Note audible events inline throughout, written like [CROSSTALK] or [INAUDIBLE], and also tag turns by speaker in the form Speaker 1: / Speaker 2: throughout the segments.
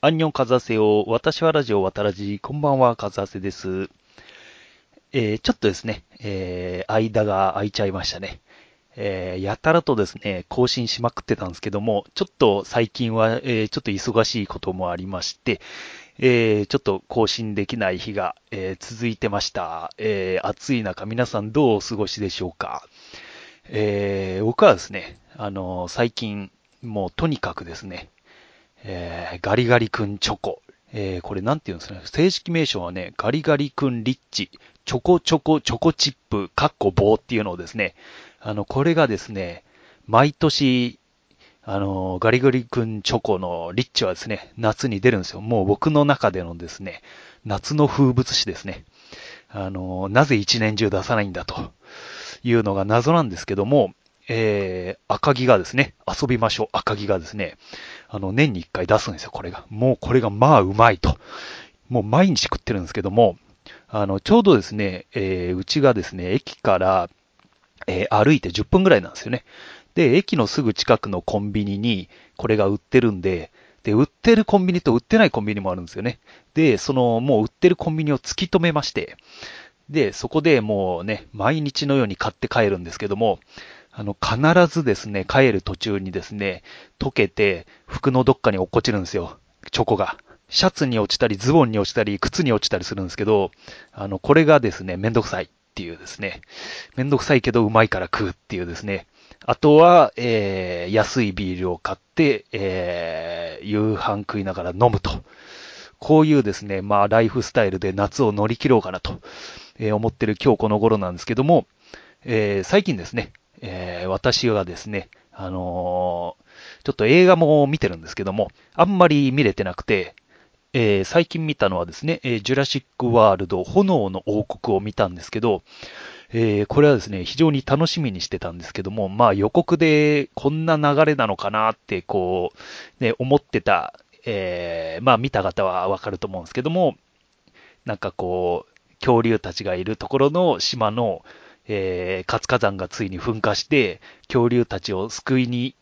Speaker 1: アンニョンカザセよ。私はラジオ渡らじ。こんばんは、カザセです。えー、ちょっとですね、えー、間が空いちゃいましたね。えー、やたらとですね、更新しまくってたんですけども、ちょっと最近は、えー、ちょっと忙しいこともありまして、えー、ちょっと更新できない日が、えー、続いてました。えー、暑い中、皆さんどうお過ごしでしょうか。えー、僕はですね、あの最近、もうとにかくですね、えー、ガリガリ君チョコ。えー、これなんて言うんですかね。正式名称はね、ガリガリ君リッチ、チョコチョコチョコチップ、カッコ棒っていうのをですね、あの、これがですね、毎年、あの、ガリガリ君チョコのリッチはですね、夏に出るんですよ。もう僕の中でのですね、夏の風物詩ですね。あの、なぜ一年中出さないんだというのが謎なんですけども、えー、赤木がですね、遊びましょう赤木がですね、あの、年に一回出すんですよ、これが。もうこれがまあうまいと。もう毎日食ってるんですけども、あの、ちょうどですね、えー、うちがですね、駅から、えー、歩いて10分ぐらいなんですよね。で、駅のすぐ近くのコンビニにこれが売ってるんで、で、売ってるコンビニと売ってないコンビニもあるんですよね。で、その、もう売ってるコンビニを突き止めまして、で、そこでもうね、毎日のように買って帰るんですけども、あの、必ずですね、帰る途中にですね、溶けて、服のどっかに落っこちるんですよ。チョコが。シャツに落ちたり、ズボンに落ちたり、靴に落ちたりするんですけど、あの、これがですね、めんどくさいっていうですね、めんどくさいけどうまいから食うっていうですね、あとは、えー、安いビールを買って、えー、夕飯食いながら飲むと。こういうですね、まあ、ライフスタイルで夏を乗り切ろうかなと、えー、思ってる今日この頃なんですけども、えー、最近ですね、えー、私はですね、あのー、ちょっと映画も見てるんですけども、あんまり見れてなくて、えー、最近見たのはですね、えジュラシックワールド炎の王国を見たんですけど、えこれはですね、非常に楽しみにしてたんですけども、まあ予告でこんな流れなのかなって、こう、ね、思ってた、えまあ見た方はわかると思うんですけども、なんかこう、恐竜たちがいるところの島の、えー、活火山がついに噴火して、恐竜たちを救いに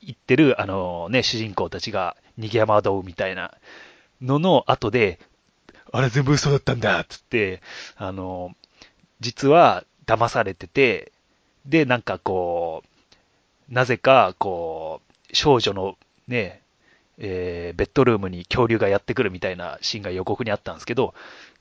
Speaker 1: 行ってる、あのね、主人公たちが逃げ惑うみたいなのの後で、あれ全部嘘だったんだっつって、あの、実は騙されてて、で、なんかこう、なぜか、こう、少女のね、えー、ベッドルームに恐竜がやってくるみたいなシーンが予告にあったんですけど、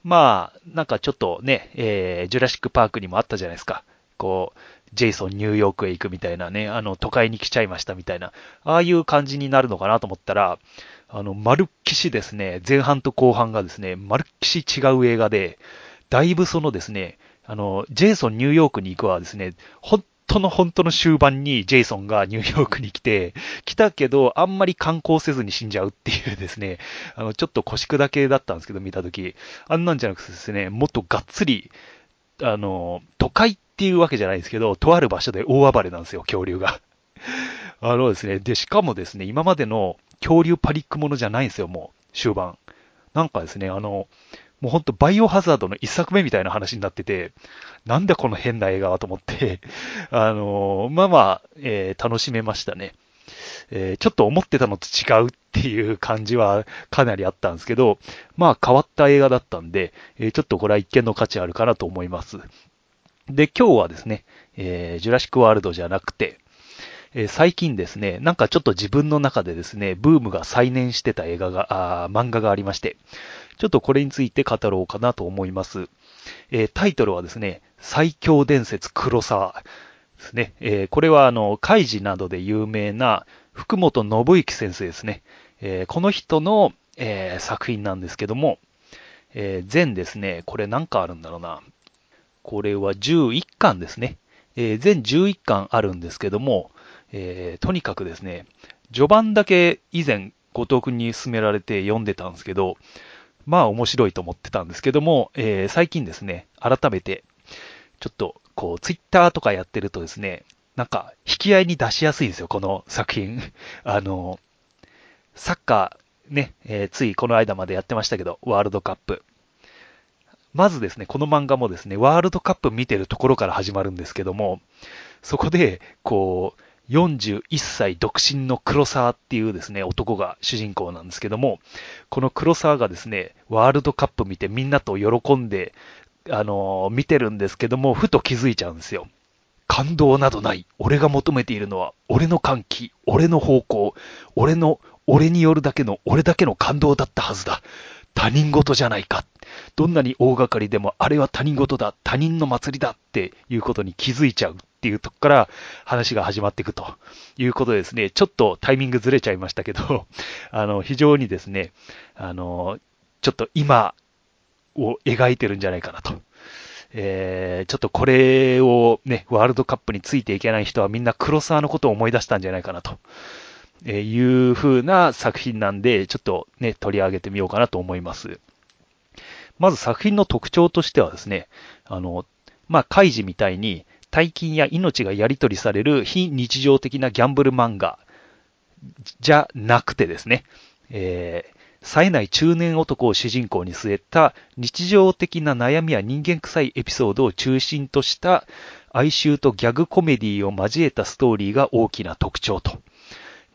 Speaker 1: まあ、なんかちょっとね、えー、ジュラシックパークにもあったじゃないですか。こう、ジェイソンニューヨークへ行くみたいなね、あの、都会に来ちゃいましたみたいな、ああいう感じになるのかなと思ったら、あの、まるっきしですね、前半と後半がですね、まるっきし違う映画で、だいぶそのですね、あの、ジェイソンニューヨークに行くはですね、本当の本当の終盤にジェイソンがニューヨークに来て、来たけど、あんまり観光せずに死んじゃうっていうですね、あの、ちょっと腰砕けだったんですけど、見たとき。あんなんじゃなくてですね、もっとがっつり、あの、都会っていうわけじゃないですけど、とある場所で大暴れなんですよ、恐竜が。あのですね、で、しかもですね、今までの恐竜パニックものじゃないんですよ、もう、終盤。なんかですね、あの、もうほんとバイオハザードの一作目みたいな話になってて、なんだこの変な映画はと思って [LAUGHS] あのー、まあまあ、えー、楽しめましたね。えー、ちょっと思ってたのと違うっていう感じはかなりあったんですけど、まあ変わった映画だったんで、えちょっとこれは一見の価値あるかなと思います。で、今日はですね、えジュラシックワールドじゃなくて、え最近ですね、なんかちょっと自分の中でですね、ブームが再燃してた映画が、あ漫画がありまして、ちょっとこれについて語ろうかなと思います。え、タイトルはですね、最強伝説黒沢ですね。え、これはあの、カイジなどで有名な福本信之先生ですね。え、この人の、え作品なんですけども、え全ですね、これ何かあるんだろうな。これは11巻ですね。え全11巻あるんですけども、えとにかくですね、序盤だけ以前、後藤くんに勧められて読んでたんですけど、まあ面白いと思ってたんですけども、えー、最近ですね、改めて、ちょっと、こう、ツイッターとかやってるとですね、なんか、引き合いに出しやすいんですよ、この作品。[LAUGHS] あの、サッカー、ね、えー、ついこの間までやってましたけど、ワールドカップ。まずですね、この漫画もですね、ワールドカップ見てるところから始まるんですけども、そこで、こう、41歳独身の黒沢っていうですね、男が主人公なんですけども、この黒沢がですね、ワールドカップ見てみんなと喜んで、あのー、見てるんですけども、ふと気づいちゃうんですよ。感動などない。俺が求めているのは、俺の歓喜、俺の方向、俺の、俺によるだけの、俺だけの感動だったはずだ。他人事じゃないか。どんなに大掛かりでも、あれは他人事だ、他人の祭りだっていうことに気づいちゃうっていうとこから話が始まっていくということですね。ちょっとタイミングずれちゃいましたけど、[LAUGHS] あの、非常にですね、あの、ちょっと今を描いてるんじゃないかなと。えー、ちょっとこれをね、ワールドカップについていけない人はみんな黒沢のことを思い出したんじゃないかなと。えいう風な作品なんで、ちょっとね、取り上げてみようかなと思います。まず作品の特徴としてはですね、あの、まあ、カイジみたいに大金や命がやり取りされる非日常的なギャンブル漫画。じゃなくてですね、えー、冴えない中年男を主人公に据えた日常的な悩みや人間臭いエピソードを中心とした哀愁とギャグコメディを交えたストーリーが大きな特徴と。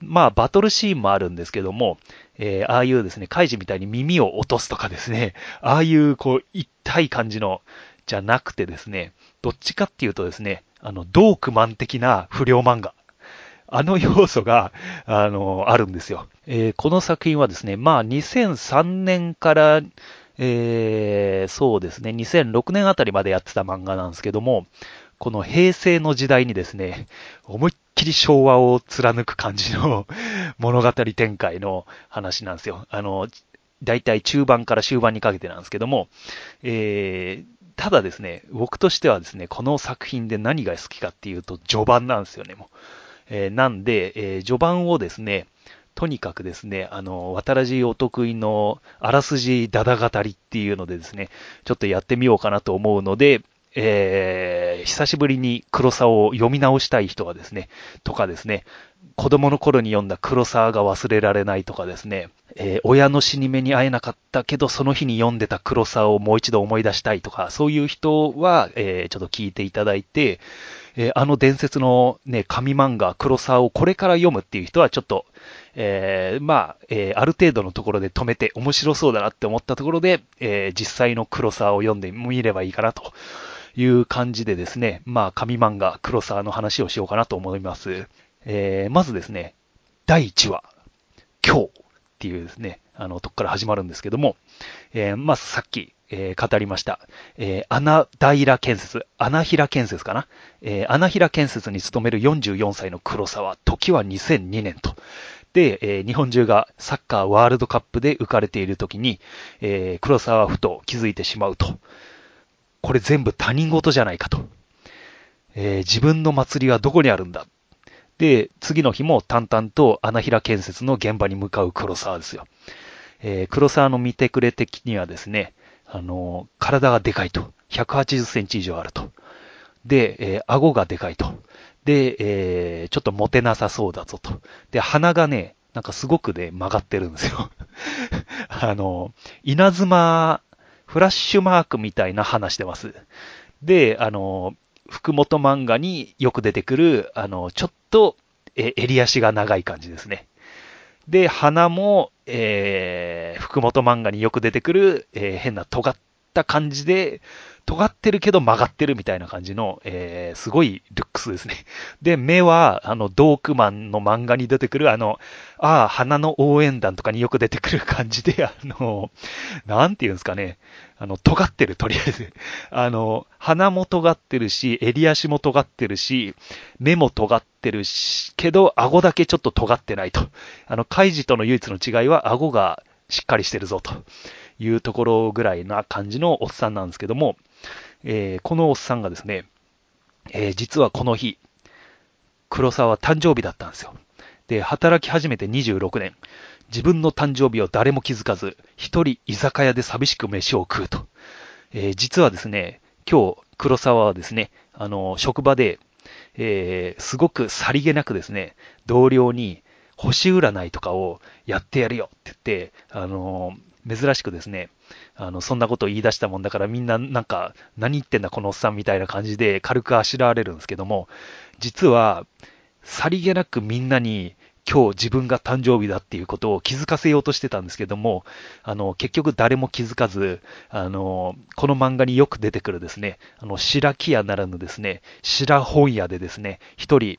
Speaker 1: まあ、バトルシーンもあるんですけども、えー、ああいうですね、カイジみたいに耳を落とすとかですね、ああいう、こう、痛い感じの、じゃなくてですね、どっちかっていうとですね、あの、ドークマン的な不良漫画。あの要素が、あの、あるんですよ。えー、この作品はですね、まあ、2003年から、えー、そうですね、2006年あたりまでやってた漫画なんですけども、この平成の時代にですね、思いっきり昭和を貫く感じの [LAUGHS] 物語展開の話なんですよ。あの、大体中盤から終盤にかけてなんですけども、えー、ただですね、僕としてはですね、この作品で何が好きかっていうと、序盤なんですよね、もう。えー、なんで、えー、序盤をですね、とにかくですね、あの、渡らじお得意のあらすじだだ語りっていうのでですね、ちょっとやってみようかなと思うので、えー、久しぶりに黒沢を読み直したい人はですね、とかですね、子供の頃に読んだ黒沢が忘れられないとかですね、えー、親の死に目に会えなかったけど、その日に読んでた黒沢をもう一度思い出したいとか、そういう人は、えー、ちょっと聞いていただいて、えー、あの伝説のね、紙漫画、黒沢をこれから読むっていう人はちょっと、えー、まあ、えー、ある程度のところで止めて面白そうだなって思ったところで、えー、実際の黒沢を読んでみればいいかなという感じでですね、まあ、紙漫画、黒沢の話をしようかなと思います。えー、まずですね、第1話、今日っていうですね、あの、とこから始まるんですけども、えー、まずさっき、えー、語りました。えー、穴平建設、穴平建設かな、えー、穴平建設に勤める44歳の黒沢、時は2002年と。で、えー、日本中がサッカーワールドカップで浮かれている時に、えー、黒沢ふと気づいてしまうと。これ全部他人事じゃないかと。えー、自分の祭りはどこにあるんだ？で、次の日も淡々と穴平建設の現場に向かう黒沢ですよ。えー、黒沢の見てくれ的にはですね、あの、体がでかいと。180センチ以上あると。で、えー、顎がでかいと。で、えー、ちょっとモテなさそうだぞと。で、鼻がね、なんかすごくね、曲がってるんですよ。[LAUGHS] あの、稲妻フラッシュマークみたいな話してます。で、あの、福本漫画によく出てくる、あの、ちょっと、え、襟足が長い感じですね。で、鼻も、えー、福本漫画によく出てくる、えー、変な尖った感じで、尖ってるけど曲がってるみたいな感じの、えー、すごいルックスですね。[LAUGHS] で、目は、あの、ドークマンの漫画に出てくる、あの、ああ、花の応援団とかによく出てくる感じで、[LAUGHS] あの、なんていうんですかね、あの、尖ってる、とりあえず。[LAUGHS] あの、鼻も尖ってるし、襟足も尖ってるし、目も尖ってるし、けど、顎だけちょっと尖ってないと。あの、カイジとの唯一の違いは、顎がしっかりしてるぞ、というところぐらいな感じのおっさんなんですけども、えー、このおっさんがですね、えー、実はこの日、黒沢誕生日だったんですよ。で、働き始めて26年、自分の誕生日を誰も気づかず、一人居酒屋で寂しく飯を食うと。えー、実はですね、今日、黒沢はですね、あの、職場で、えー、すごくさりげなくですね、同僚に星占いとかをやってやるよって言って、あの、珍しくですね、あの、そんなことを言い出したもんだからみんななんか、何言ってんだこのおっさんみたいな感じで軽くあしらわれるんですけども、実は、さりげなくみんなに今日自分が誕生日だっていうことを気づかせようとしてたんですけども、あの、結局誰も気づかず、あの、この漫画によく出てくるですね、あの、白木屋ならぬですね、白本屋でですね、一人、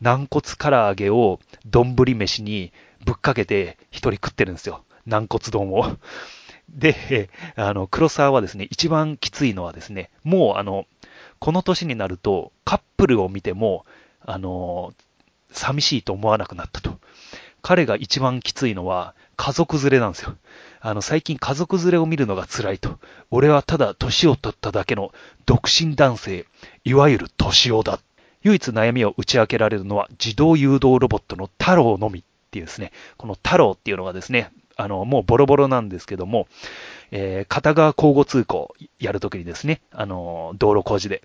Speaker 1: 軟骨唐揚げを丼飯にぶっかけて一人食ってるんですよ。軟骨丼を。で、[LAUGHS] あの、黒沢はですね、一番きついのはですね、もうあの、この年になるとカップルを見ても、あの、寂しいと思わなくなったと。彼が一番きついのは家族連れなんですよ。あの、最近家族連れを見るのが辛いと。俺はただ年を取っただけの独身男性、いわゆる年をだ。唯一悩みを打ち明けられるのは自動誘導ロボットの太郎のみっていうですね、この太郎っていうのがですね、あの、もうボロボロなんですけども、えー、片側交互通行やるときにですね、あの、道路工事で、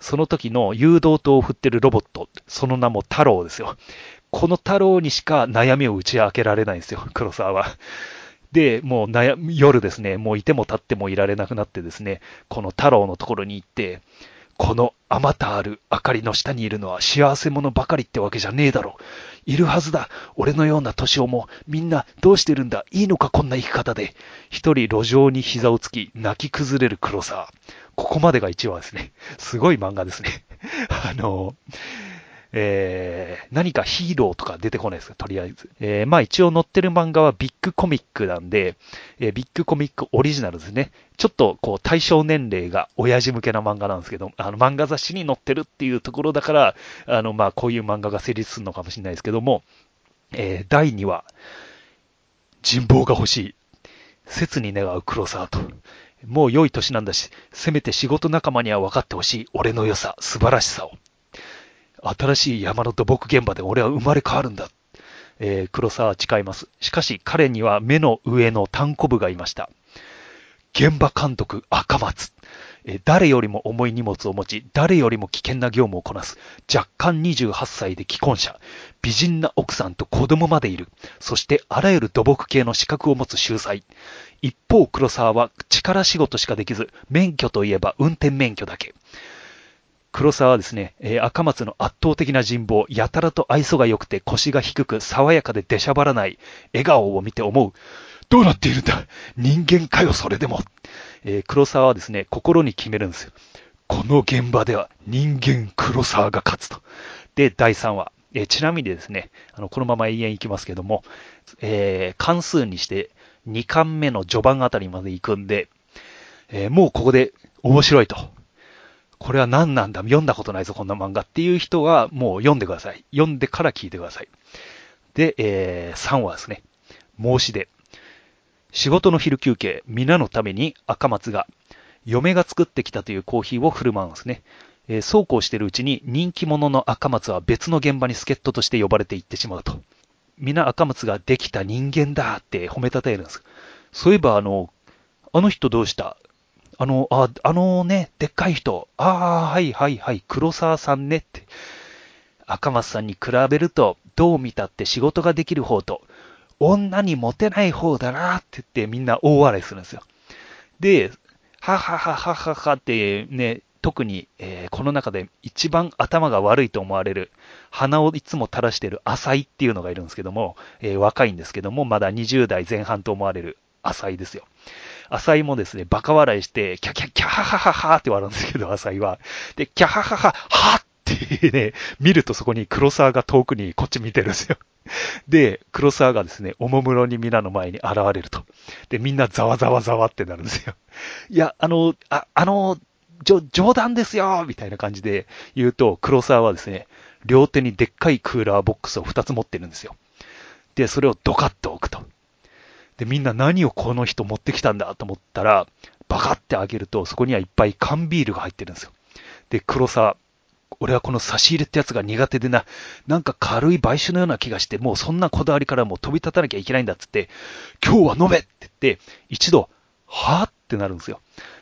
Speaker 1: その時の誘導灯を振ってるロボット、その名も太郎ですよ。この太郎にしか悩みを打ち明けられないんですよ、[LAUGHS] 黒沢は。で、もう悩夜ですね、もういても立ってもいられなくなってですね、この太郎のところに行って、このあまたある明かりの下にいるのは幸せ者ばかりってわけじゃねえだろ。いるはずだ。俺のような年をもみんなどうしてるんだ？いいのか？こんな生き方で。一人路上に膝をつき泣き崩れる黒沢。ここまでが一話ですね。すごい漫画ですね。[LAUGHS] あの、えー、何かヒーローとか出てこないですか、とりあえず。えー、まあ一応載ってる漫画はビッグコミックなんで、えー、ビッグコミックオリジナルですね。ちょっとこう対象年齢が親父向けな漫画なんですけど、あの漫画雑誌に載ってるっていうところだから、あのまあこういう漫画が成立するのかもしれないですけども、えー、第2話、人望が欲しい。切に願う黒沢と。もう良い年なんだし、せめて仕事仲間には分かってほしい俺の良さ、素晴らしさを。新しい山の土木現場で俺は生まれ変わるんだ。えー、黒沢は誓います。しかし彼には目の上の単行部がいました。現場監督赤松。え、誰よりも重い荷物を持ち、誰よりも危険な業務をこなす。若干28歳で既婚者。美人な奥さんと子供までいる。そしてあらゆる土木系の資格を持つ秀才。一方黒沢は力仕事しかできず、免許といえば運転免許だけ。黒沢はですね、えー、赤松の圧倒的な人望、やたらと愛想が良くて腰が低く爽やかで出しゃばらない笑顔を見て思う。どうなっているんだ？人間かよ、それでも。えー、黒沢はですね、心に決めるんですよ。この現場では人間黒沢が勝つと。で、第3話。えー、ちなみにですね、あの、このまま永遠行きますけども、え、関数にして2巻目の序盤あたりまで行くんで、え、もうここで面白いと。これは何なんだ？読んだことないぞ、こんな漫画っていう人はもう読んでください。読んでから聞いてください。で、えー、3話ですね。申し出。仕事の昼休憩、皆のために赤松が、嫁が作ってきたというコーヒーを振る舞うんですね。えー、そうこうしてるうちに人気者の赤松は別の現場に助っ人として呼ばれていってしまうと。皆赤松ができた人間だって褒めたたえるんです。そういえばあの、あの人どうした？あの、あ、あのね、でっかい人、ああ、はいはいはい、黒沢さんねって。赤松さんに比べると、どう見たって仕事ができる方と、女にモテない方だなって言ってみんな大笑いするんですよ。で、ははははははってね、特に、えー、この中で一番頭が悪いと思われる、鼻をいつも垂らしている浅井っていうのがいるんですけども、えー、若いんですけども、まだ20代前半と思われる浅井ですよ。浅井もですね、バカ笑いして、キャキャキャハハハハって笑うんですけど、浅井は。で、キャハハハハってね、見るとそこに黒沢が遠くにこっち見てるんですよ。で、黒沢がですね、おもむろに皆の前に現れると。で、みんなざわざわざわってなるんですよ。いや、あの、あ、あの、冗談ですよみたいな感じで言うと、黒沢はですね、両手にでっかいクーラーボックスを2つ持ってるんですよ。で、それをドカッと置くと。で、みんな何をこの人持ってきたんだと思ったら、バカって開けると、そこにはいっぱい缶ビールが入ってるんですよ。で、黒沢、俺はこの差し入れってやつが苦手でな、なんか軽い買収のような気がして、もうそんなこだわりからもう飛び立たなきゃいけないんだっつって、今日は飲めって言って、一度、はぁってなるんですよ。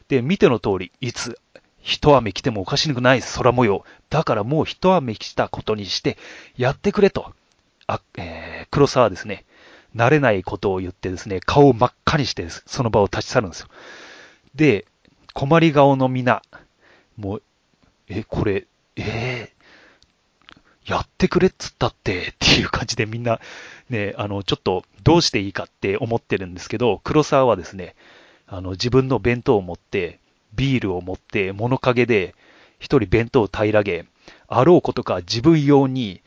Speaker 1: で、見ての通り、いつ、一雨来てもおかしくない空模様。だからもう一雨来たことにして、やってくれと。あ、えー、黒沢ですね、慣れないことを言ってですね、顔を真っ赤にして、その場を立ち去るんですよ。で、困り顔の皆、もう、え、これ、えー、やってくれっつったってっていう感じでみんなね、あの、ちょっとどうしていいかって思ってるんですけど、黒沢はですね、あの、自分の弁当を持って、ビールを持って、物陰で一人弁当を平らげ、あろうことか自分用に、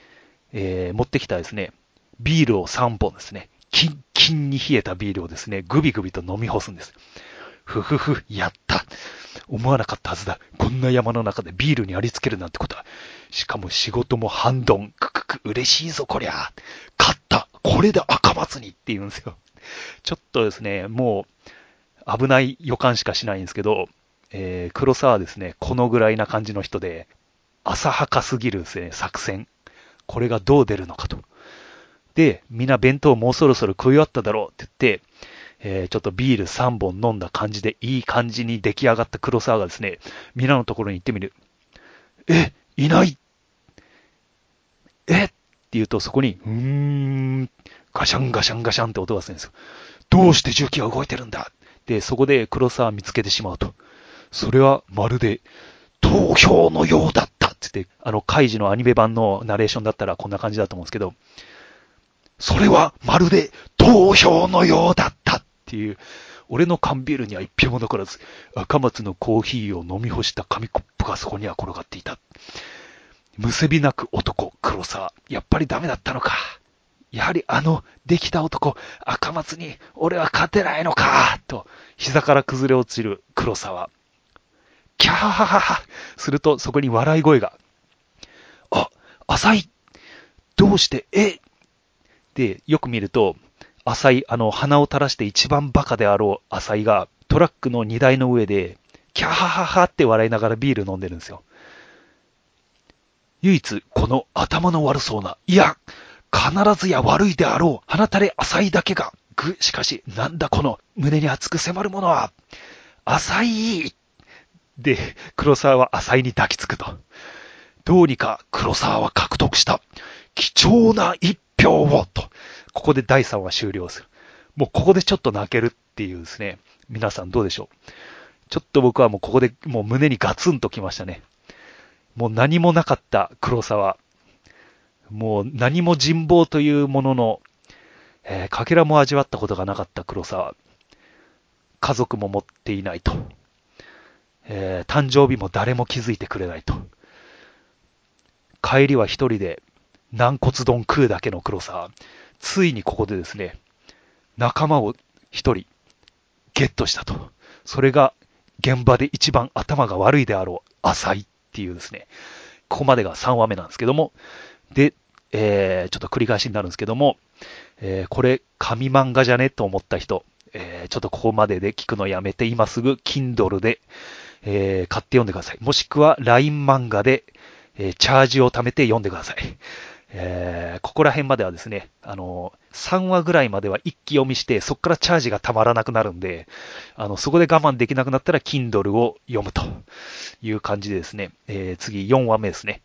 Speaker 1: えー、持ってきたですね、ビールを3本ですね、キンキンに冷えたビールをですね、グビグビと飲み干すんです。ふふふ、やった。思わなかったはずだ。こんな山の中でビールにありつけるなんてことは。しかも仕事も半ドン。くくく、嬉しいぞ、こりゃ。勝った。これで赤松にって言うんですよ。ちょっとですね、もう危ない予感しかしないんですけど、えー、黒沢はですね、このぐらいな感じの人で、浅はかすぎるですね、作戦。これがどう出るのかと。で、みんな弁当もうそろそろ食い終わっただろうって言って、えー、ちょっとビール3本飲んだ感じでいい感じに出来上がった黒沢がですね、みんなのところに行ってみる。え、いないえ？って言うとそこに、うーん、ガシャンガシャンガシャンって音がするんですよ。どうして重機は動いてるんだ？で、そこで黒沢見つけてしまうと。それはまるで投票のようだったって言って、あの、カイジのアニメ版のナレーションだったらこんな感じだと思うんですけど、それはまるで投票のようだったっていう、俺の缶ビールには一票も残らず、赤松のコーヒーを飲み干した紙コップがそこには転がっていた。むせびなく男、黒沢。やっぱりダメだったのか。やはりあの、できた男、赤松に俺は勝てないのか、と、膝から崩れ落ちる黒沢。キャーハハハすると、そこに笑い声が。あ、浅い。どうして、え？で、よく見ると、浅井、あの、鼻を垂らして一番バカであろう浅井が、トラックの荷台の上で、キャハハハって笑いながらビール飲んでるんですよ。唯一、この頭の悪そうな、いや、必ずや悪いであろう、鼻垂れ浅井だけが、ぐ、しかし、なんだこの、胸に熱く迫るものは、浅井で、黒沢は浅井に抱きつくと。どうにか黒沢は獲得した。貴重な一票をと。ここで第3話終了する。もうここでちょっと泣けるっていうですね。皆さんどうでしょう？ちょっと僕はもうここでもう胸にガツンときましたね。もう何もなかった黒沢。もう何も人望というものの、えー、かけらも味わったことがなかった黒沢。家族も持っていないと。えー、誕生日も誰も気づいてくれないと。帰りは一人で軟骨丼食うだけの黒沢。ついにここでですね、仲間を一人ゲットしたと。それが現場で一番頭が悪いであろう浅井っていうですね、ここまでが3話目なんですけども、で、えー、ちょっと繰り返しになるんですけども、えー、これ、紙漫画じゃねと思った人、えー、ちょっとここまでで聞くのやめて、今すぐ Kindle で、えー、買って読んでください。もしくは LINE 漫画で、えー、チャージを貯めて読んでください。えー、ここら辺まではですね、あの、3話ぐらいまでは一気読みして、そこからチャージがたまらなくなるんで、あの、そこで我慢できなくなったら、Kindle を読むという感じでですね、えー、次4話目ですね。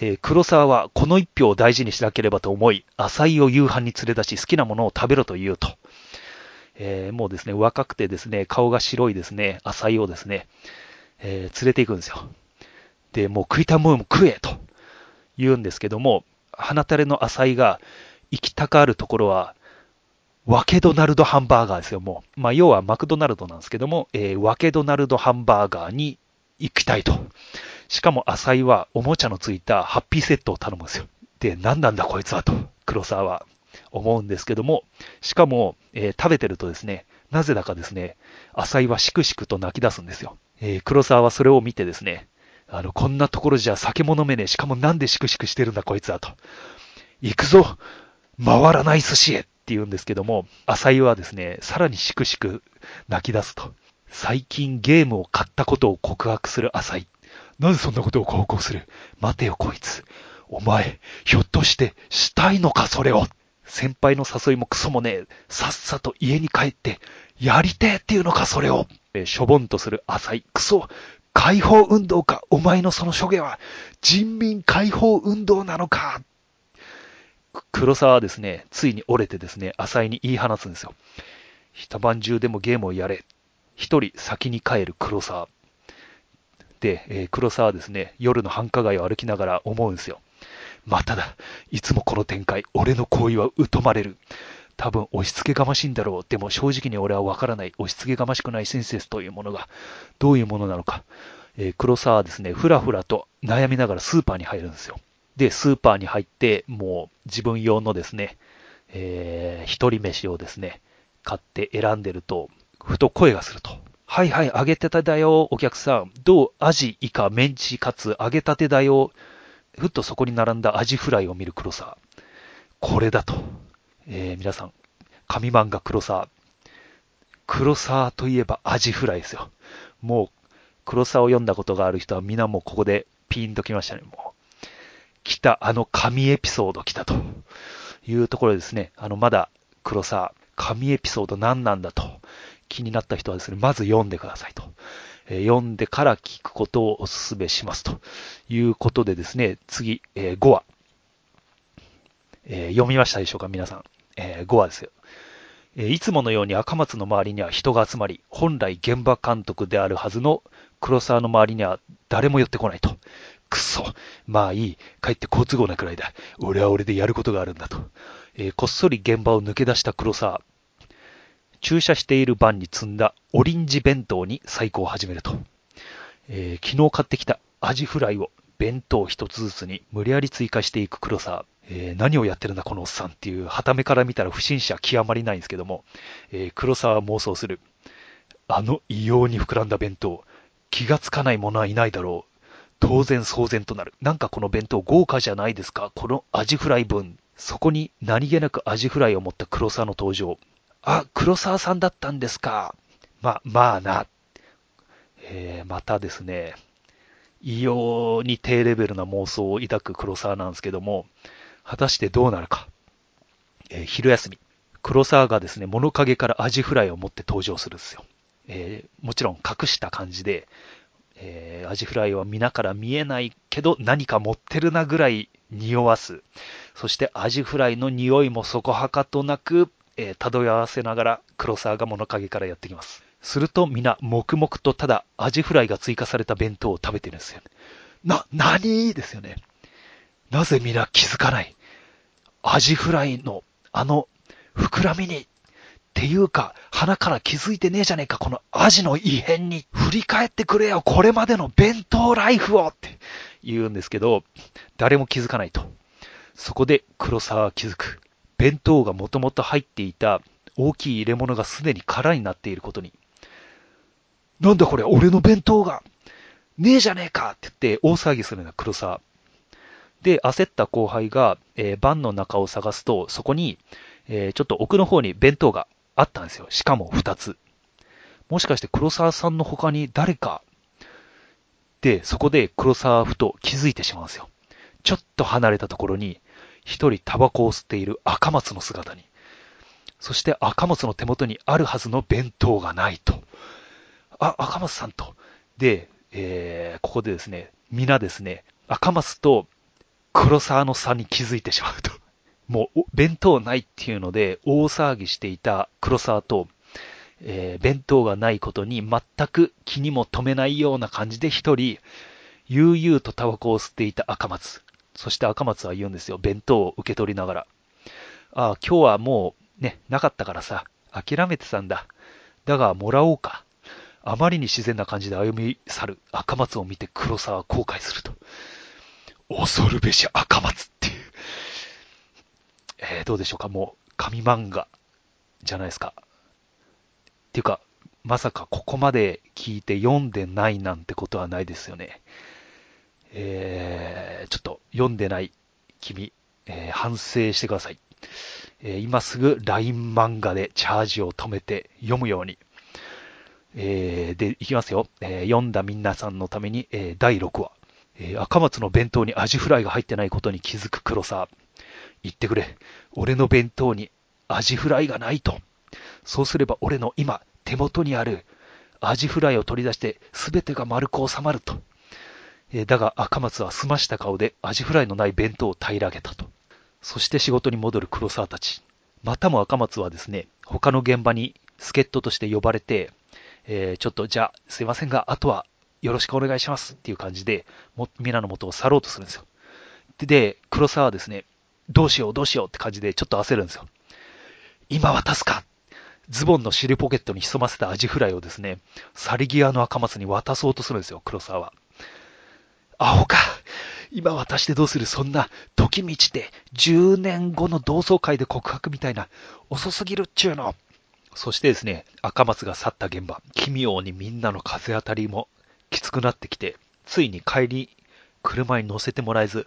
Speaker 1: えー、黒沢はこの一票を大事にしなければと思い、浅井を夕飯に連れ出し好きなものを食べろと言うと。えー、もうですね、若くてですね、顔が白いですね、浅井をですね、えー、連れて行くんですよ。で、もう食いたいものも食えと。言うんですけども、鼻垂れの浅井が行きたくあるところは、ワケドナルドハンバーガーですよ、もう。まあ、要はマクドナルドなんですけども、えー、ワケドナルドハンバーガーに行きたいと。しかも浅井はおもちゃのついたハッピーセットを頼むんですよ。で、何なんだこいつはと、黒沢は思うんですけども、しかも、えー、食べてるとですね、なぜだかですね、浅井はしくしくと泣き出すんですよ。えー、黒沢はそれを見てですね、あの、こんなところじゃ酒も飲めねえ。しかもなんでシクシクしてるんだこいつはと。行くぞ回らない寿司へって言うんですけども、浅井はですね、さらにシクシク泣き出すと。最近ゲームを買ったことを告白する浅井。なぜそんなことを告する？待てよこいつ。お前、ひょっとしてしたいのかそれを。先輩の誘いもクソもねえ。さっさと家に帰って、やりてえっていうのかそれを。えしょぼんとする浅井。クソ、解放運動か、お前のその諸言は人民解放運動なのか。黒沢はですね、ついに折れてですね、浅井に言い放つんですよ。一晩中でもゲームをやれ。一人先に帰る黒沢。で、えー、黒沢はですね、夜の繁華街を歩きながら思うんですよ。まただ。いつもこの展開、俺の行為は疎まれる。多分押し付けがましいんだろう。でも正直に俺はわからない。押し付けがましくないセンセスというものが、どういうものなのか。えー、黒沢はですね、ふらふらと悩みながらスーパーに入るんですよ。で、スーパーに入って、もう自分用のですね、えー、一人飯をですね、買って選んでると、ふと声がすると。はいはい、揚げてただよ、お客さん。どうアジ、イカ、メンチ、カツ、揚げたてだよ。ふっとそこに並んだアジフライを見る黒沢。これだと。えー、皆さん、神漫画黒沢。黒沢といえばアジフライですよ。もう、黒沢を読んだことがある人は皆もうここでピンときましたね。もう、来た、あの神エピソード来たというところですね。あの、まだ黒沢、神エピソード何なんだと気になった人はですね、まず読んでくださいと。えー、読んでから聞くことをお勧めしますということでですね、次、えー、5話、えー、読みましたでしょうか、皆さん。えー、5話ですよ。え、いつものように赤松の周りには人が集まり、本来現場監督であるはずの黒沢の周りには誰も寄ってこないと。くそ。まあいい。帰って好都合なくらいだ。俺は俺でやることがあるんだと。えー、こっそり現場を抜け出した黒沢。駐車しているバンに積んだオリンジ弁当に細工を始めると。えー、昨日買ってきたアジフライを弁当一つずつに無理やり追加していく黒沢。えー、何をやってるんだこのおっさんっていう、はためから見たら不審者極まりないんですけども、えー、黒沢は妄想する。あの異様に膨らんだ弁当、気がつかない者はいないだろう。当然騒然となる。なんかこの弁当豪華じゃないですか。このアジフライ分。そこに何気なくアジフライを持った黒沢の登場。あ、黒沢さんだったんですか。ま、まあな。えー、またですね、異様に低レベルな妄想を抱く黒沢なんですけども、果たしてどうなるか。えー、昼休み。黒沢がですね、物陰からアジフライを持って登場するんですよ。えー、もちろん隠した感じで、えー、アジフライは皆から見えないけど何か持ってるなぐらい匂わす。そしてアジフライの匂いもそこはかとなく、えー、漂わせながら黒沢が物陰からやってきます。すると皆黙々とただアジフライが追加された弁当を食べてるんですよ。な、なにですよね。なぜ皆気づかない？アジフライのあの膨らみに、っていうか、鼻から気づいてねえじゃねえか、このアジの異変に。振り返ってくれよ、これまでの弁当ライフをって言うんですけど、誰も気づかないと。そこで黒沢は気づく。弁当がもともと入っていた大きい入れ物がすでに空になっていることに。なんだこれ、俺の弁当がねえじゃねえかって言って大騒ぎするんだ、黒沢。で、焦った後輩が、えー、バンの中を探すと、そこに、えー、ちょっと奥の方に弁当があったんですよ。しかも2つ。もしかして黒沢さんの他に誰か、で、そこで黒沢ふと気づいてしまうんですよ。ちょっと離れたところに、一人タバコを吸っている赤松の姿に。そして赤松の手元にあるはずの弁当がないと。あ、赤松さんと。で、えー、ここでですね、皆ですね、赤松と黒沢の差に気づいてしまうと。[LAUGHS] もう、弁当ないっていうので、大騒ぎしていた黒沢と、えー、弁当がないことに全く気にも留めないような感じで一人、悠々とタバコを吸っていた赤松。そして赤松は言うんですよ。弁当を受け取りながら。ああ、今日はもうね、なかったからさ、諦めてたんだ。だが、もらおうか。あまりに自然な感じで歩み去る赤松を見て黒沢は後悔すると。恐るべし赤松っていう。えー、どうでしょうか？もう、神漫画じゃないですか。っていうか、まさかここまで聞いて読んでないなんてことはないですよね。えー、ちょっと読んでない君、えー、反省してください。えー、今すぐ LINE 漫画でチャージを止めて読むように。えー、で、いきますよ。えー、読んだ皆さんのために、えー、第6話。えー、赤松の弁当にアジフライが入ってないことに気づく黒沢。言ってくれ。俺の弁当にアジフライがないと。そうすれば俺の今、手元にあるアジフライを取り出して全てが丸く収まると。えー、だが赤松は澄ました顔でアジフライのない弁当を平らげたと。そして仕事に戻る黒沢たち。またも赤松はですね、他の現場に助っ人として呼ばれて、えー、ちょっとじゃあすいませんが、あとはよろしくお願いしますっていう感じで、も皆の元を去ろうとするんですよ。で、黒沢はですね、どうしようどうしようって感じでちょっと焦るんですよ。今渡すかズボンの尻ポケットに潜ませたアジフライをですね、去り際の赤松に渡そうとするんですよ、黒沢は。アホか今渡してどうする？そんな、時道で10年後の同窓会で告白みたいな、遅すぎるっちゅうの。そしてですね、赤松が去った現場、奇妙にみんなの風当たりもきつくなってきて、ついに帰り、車に乗せてもらえず、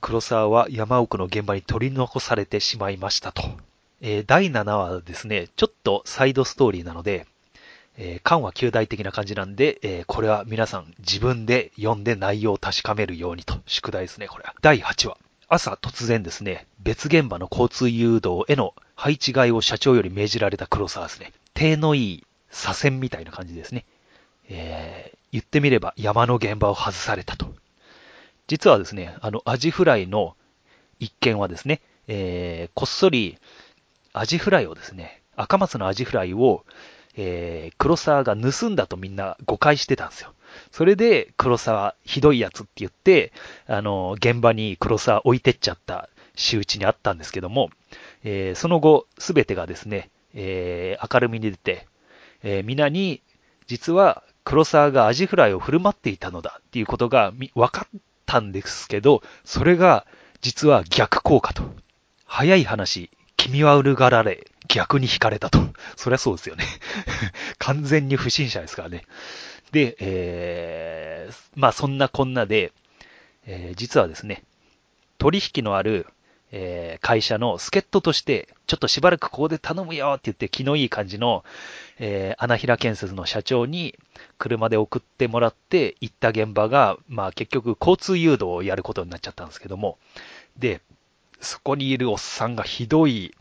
Speaker 1: 黒沢は山奥の現場に取り残されてしまいましたと。えー、第7話はですね、ちょっとサイドストーリーなので、えー、緩和旧大的な感じなんで、えー、これは皆さん自分で読んで内容を確かめるようにと、宿題ですね、これは。第8話。朝突然ですね、別現場の交通誘導への配置換えを社長より命じられた黒沢ですね。手のいい左遷みたいな感じですね。え、言ってみれば山の現場を外されたと。実はですね、あの、アジフライの一件はですね、えー、こっそりアジフライをですね、赤松のアジフライを、えー、黒沢が盗んだとみんな誤解してたんですよ。それで、黒沢、ひどいやつって言って、あの、現場に黒沢置いてっちゃった仕打ちにあったんですけども、えー、その後、すべてがですね、えー、明るみに出て、えー、皆に、実は黒沢がアジフライを振る舞っていたのだっていうことが分かったんですけど、それが実は逆効果と。早い話、君はうるがられ、逆に惹かれたと。[LAUGHS] そりゃそうですよね。[LAUGHS] 完全に不審者ですからね。で、えー、まあそんなこんなで、えー、実はですね、取引のある、えー、会社の助っ人として、ちょっとしばらくここで頼むよって言って気のいい感じの、えー、穴平建設の社長に車で送ってもらって行った現場が、まあ結局交通誘導をやることになっちゃったんですけども、で、そこにいるおっさんがひどい、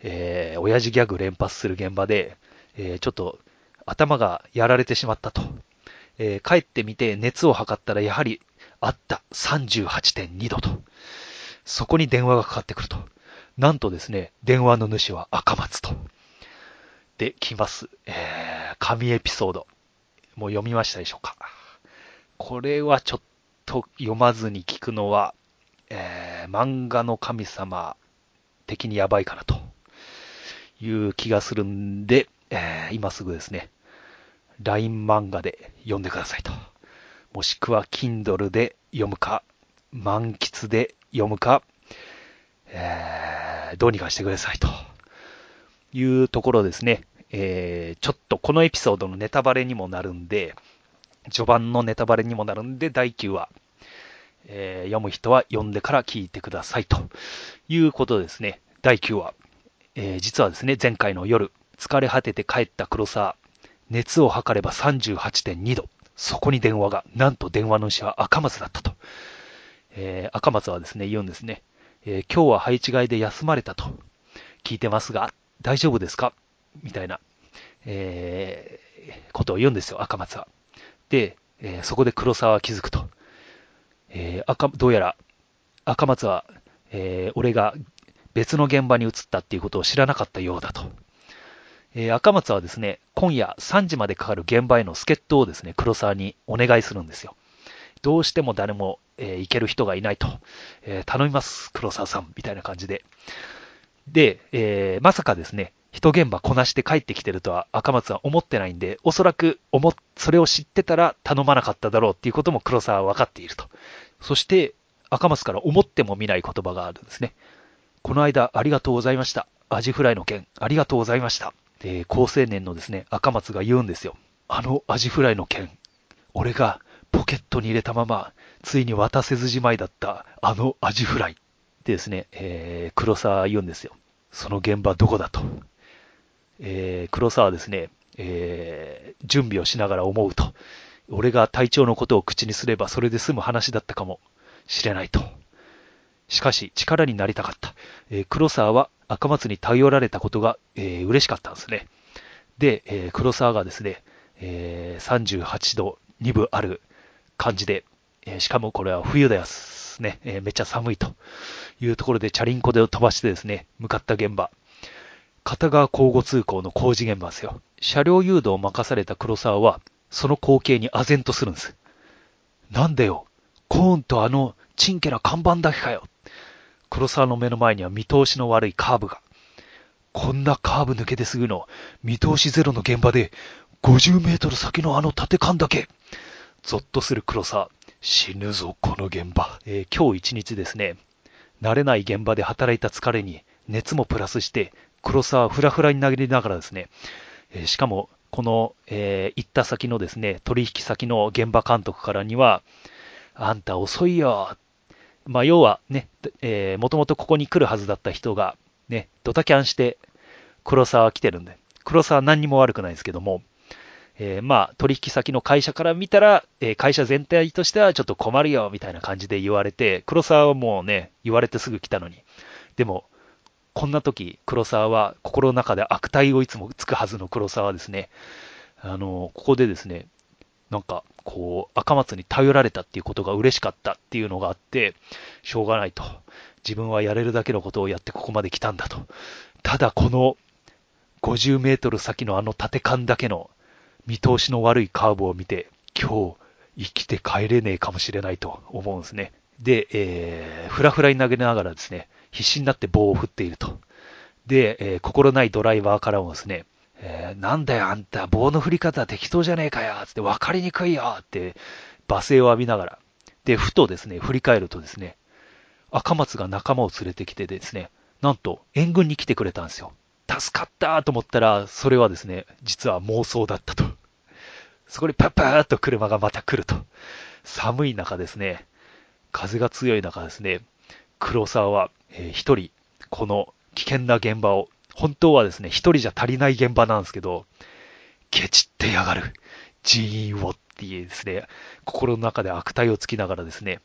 Speaker 1: えー、親父ギャグ連発する現場で、えー、ちょっと頭がやられてしまったと。えー、帰ってみて熱を測ったらやはりあった38.2度と。そこに電話がかかってくると。なんとですね、電話の主は赤松と。で、来ます。えー、神エピソード。もう読みましたでしょうか。これはちょっと読まずに聞くのは、えー、漫画の神様的にやばいかなという気がするんで、えー、今すぐですね、LINE 漫画で読んでくださいと。もしくは Kindle で読むか、満喫で読むか、えー、どうにかしてくださいというところですね。えー、ちょっとこのエピソードのネタバレにもなるんで、序盤のネタバレにもなるんで、第9話、えー、読む人は読んでから聞いてくださいということですね。第9話。えー、実はですね、前回の夜、疲れ果てて帰った黒沢、熱を測れば38.2度。そこに電話が、なんと電話の主は赤松だったと。えー、赤松はですね、言うんですね。えー、今日は配置換えで休まれたと聞いてますが、大丈夫ですか？みたいな、えー、ことを言うんですよ、赤松は。で、えそこで黒沢は気づくと。え赤、どうやら赤松は、え俺が別の現場に移ったっていうことを知らなかったようだと。え、赤松はですね、今夜3時までかかる現場への助っ人をですね、黒沢にお願いするんですよ。どうしても誰も、えー、行ける人がいないと、えー、頼みます、黒沢さん、みたいな感じで。で、えー、まさかですね、一現場こなして帰ってきてるとは赤松は思ってないんで、おそらく思それを知ってたら頼まなかっただろうっていうことも黒沢は分かっていると。そして、赤松から思っても見ない言葉があるんですね。この間ありがとうございました。アジフライの件、ありがとうございました。えー、高青年のですね、赤松が言うんですよ。あのアジフライの件、俺がポケットに入れたまま、ついに渡せずじまいだったあのアジフライ。でですね、えー、黒沢言うんですよ。その現場どこだと。えー、黒沢はですね、えー、準備をしながら思うと。俺が体調のことを口にすればそれで済む話だったかもしれないと。しかし、力になりたかった。えー、黒沢は赤松に頼られたことが、えー、嬉しかったんですね。で、えー、黒沢がですね、えー、38度2分ある感じで、えー、しかもこれは冬ですね、えー、めっちゃ寒いというところでチャリンコで飛ばしてですね、向かった現場。片側交互通行の工事現場ですよ。車両誘導を任された黒沢は、その光景に唖然とするんです。なんでよ、コーンとあの、チンケな看板だけかよ。黒沢の目の前には見通しの悪いカーブが。こんなカーブ抜けてすぐの見通しゼロの現場で50メートル先のあの縦勘だけ。ゾッとする黒沢。死ぬぞ、この現場。えー、今日一日ですね、慣れない現場で働いた疲れに熱もプラスして、黒沢フラフラに投げながらですね、えー、しかも、この、えー、行った先のですね、取引先の現場監督からには、あんた遅いよ。まあ、要はね、えー、もともとここに来るはずだった人が、ね、ドタキャンして黒沢来てるんで、黒沢は何にも悪くないですけども、えー、まあ、取引先の会社から見たら、えー、会社全体としてはちょっと困るよ、みたいな感じで言われて、黒沢はもうね、言われてすぐ来たのに。でも、こんな時、黒沢は心の中で悪態をいつもつくはずの黒沢はですね、あの、ここでですね、なんか、こう、赤松に頼られたっていうことが嬉しかったっていうのがあって、しょうがないと。自分はやれるだけのことをやってここまで来たんだと。ただこの50メートル先のあの縦勘だけの見通しの悪いカーブを見て、今日生きて帰れねえかもしれないと思うんですね。で、えー、ふらふらに投げながらですね、必死になって棒を振っていると。で、えー、心ないドライバーからもですね、えー、なんだよあんた、棒の振り方適当じゃねえかよつって分かりにくいよって罵声を浴びながら、で、ふとですね、振り返るとですね、赤松が仲間を連れてきてですね、なんと援軍に来てくれたんですよ。助かったと思ったら、それはですね、実は妄想だったと。そこにパッパーっと車がまた来ると。寒い中ですね、風が強い中ですね、黒沢は、えー、人、この危険な現場を、本当はですね、一人じゃ足りない現場なんですけど、ケチってやがる。人員をっていうですね、心の中で悪態をつきながらですね、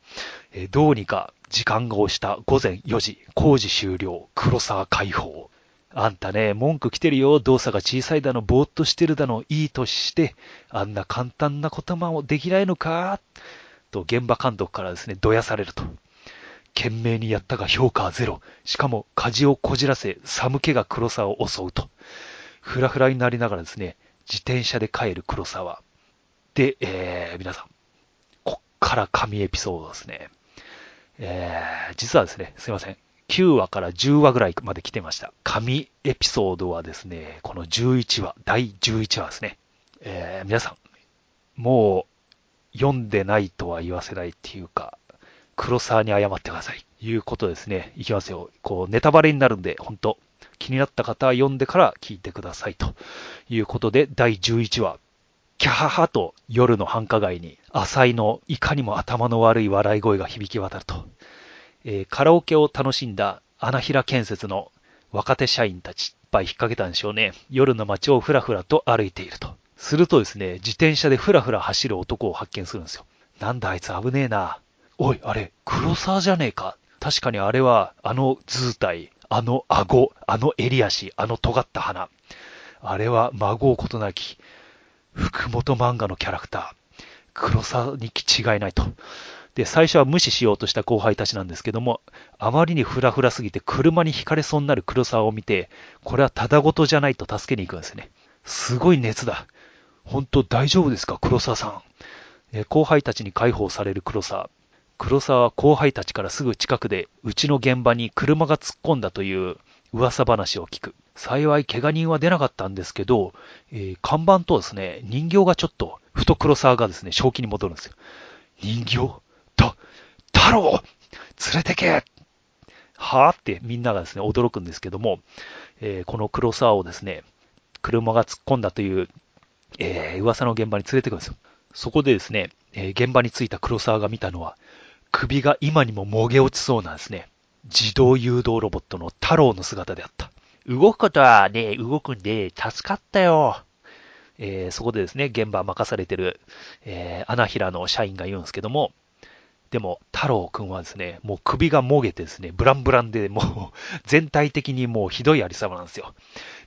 Speaker 1: えー、どうにか時間が押した午前4時、工事終了、黒沢解放。あんたね、文句来てるよ。動作が小さいだの、ぼーっとしてるだの、いい年して、あんな簡単な言葉もできないのか？と、現場監督からですね、どやされると。懸命にやったが評価はゼロ。しかも、舵をこじらせ、寒気が黒沢を襲うと。ふらふらになりながらですね、自転車で帰る黒沢。で、えー、皆さん、こっから神エピソードですね。えー、実はですね、すいません。9話から10話ぐらいまで来てました。神エピソードはですね、この11話、第11話ですね。えー、皆さん、もう読んでないとは言わせないっていうか、黒沢に謝ってください。いうことですね。いきますよ。こう、ネタバレになるんで、本当気になった方は読んでから聞いてください。ということで、第11話。キャハハと夜の繁華街に、浅井のいかにも頭の悪い笑い声が響き渡ると。えー、カラオケを楽しんだ穴平建設の若手社員たち、いっぱい引っ掛けたんでしょうね。夜の街をふらふらと歩いていると。するとですね、自転車でふらふら走る男を発見するんですよ。なんだあいつ危ねえな。おい、あれ、黒沢じゃねえか。確かにあれは、あの図体、あの顎、あの襟足、あの尖った鼻。あれは孫をことなき、福本漫画のキャラクター。黒沢に違いないと。で、最初は無視しようとした後輩たちなんですけども、あまりにフラフラすぎて車にひかれそうになる黒沢を見て、これはただごとじゃないと助けに行くんですね。すごい熱だ。本当大丈夫ですか黒沢さん。え後輩たちに解放される黒沢。黒沢は後輩たちからすぐ近くで、うちの現場に車が突っ込んだという噂話を聞く。幸い怪我人は出なかったんですけど、えー、看板とですね、人形がちょっと、ふと黒沢がですね、正気に戻るんですよ。人形？と、太郎連れてけはぁってみんながですね、驚くんですけども、えー、この黒沢をですね、車が突っ込んだという、えー、噂の現場に連れてくるんですよ。そこでですね、えー、現場に着いた黒沢が見たのは、首が今にももげ落ちそうなんですね。自動誘導ロボットの太郎の姿であった。動くことはね、動くんで、助かったよ。えー、そこでですね、現場任されてる、えー、穴平の社員が言うんですけども、でも、太郎くんはですね、もう首がもげてですね、ブランブランで、もう全体的にもうひどいありさまなんですよ。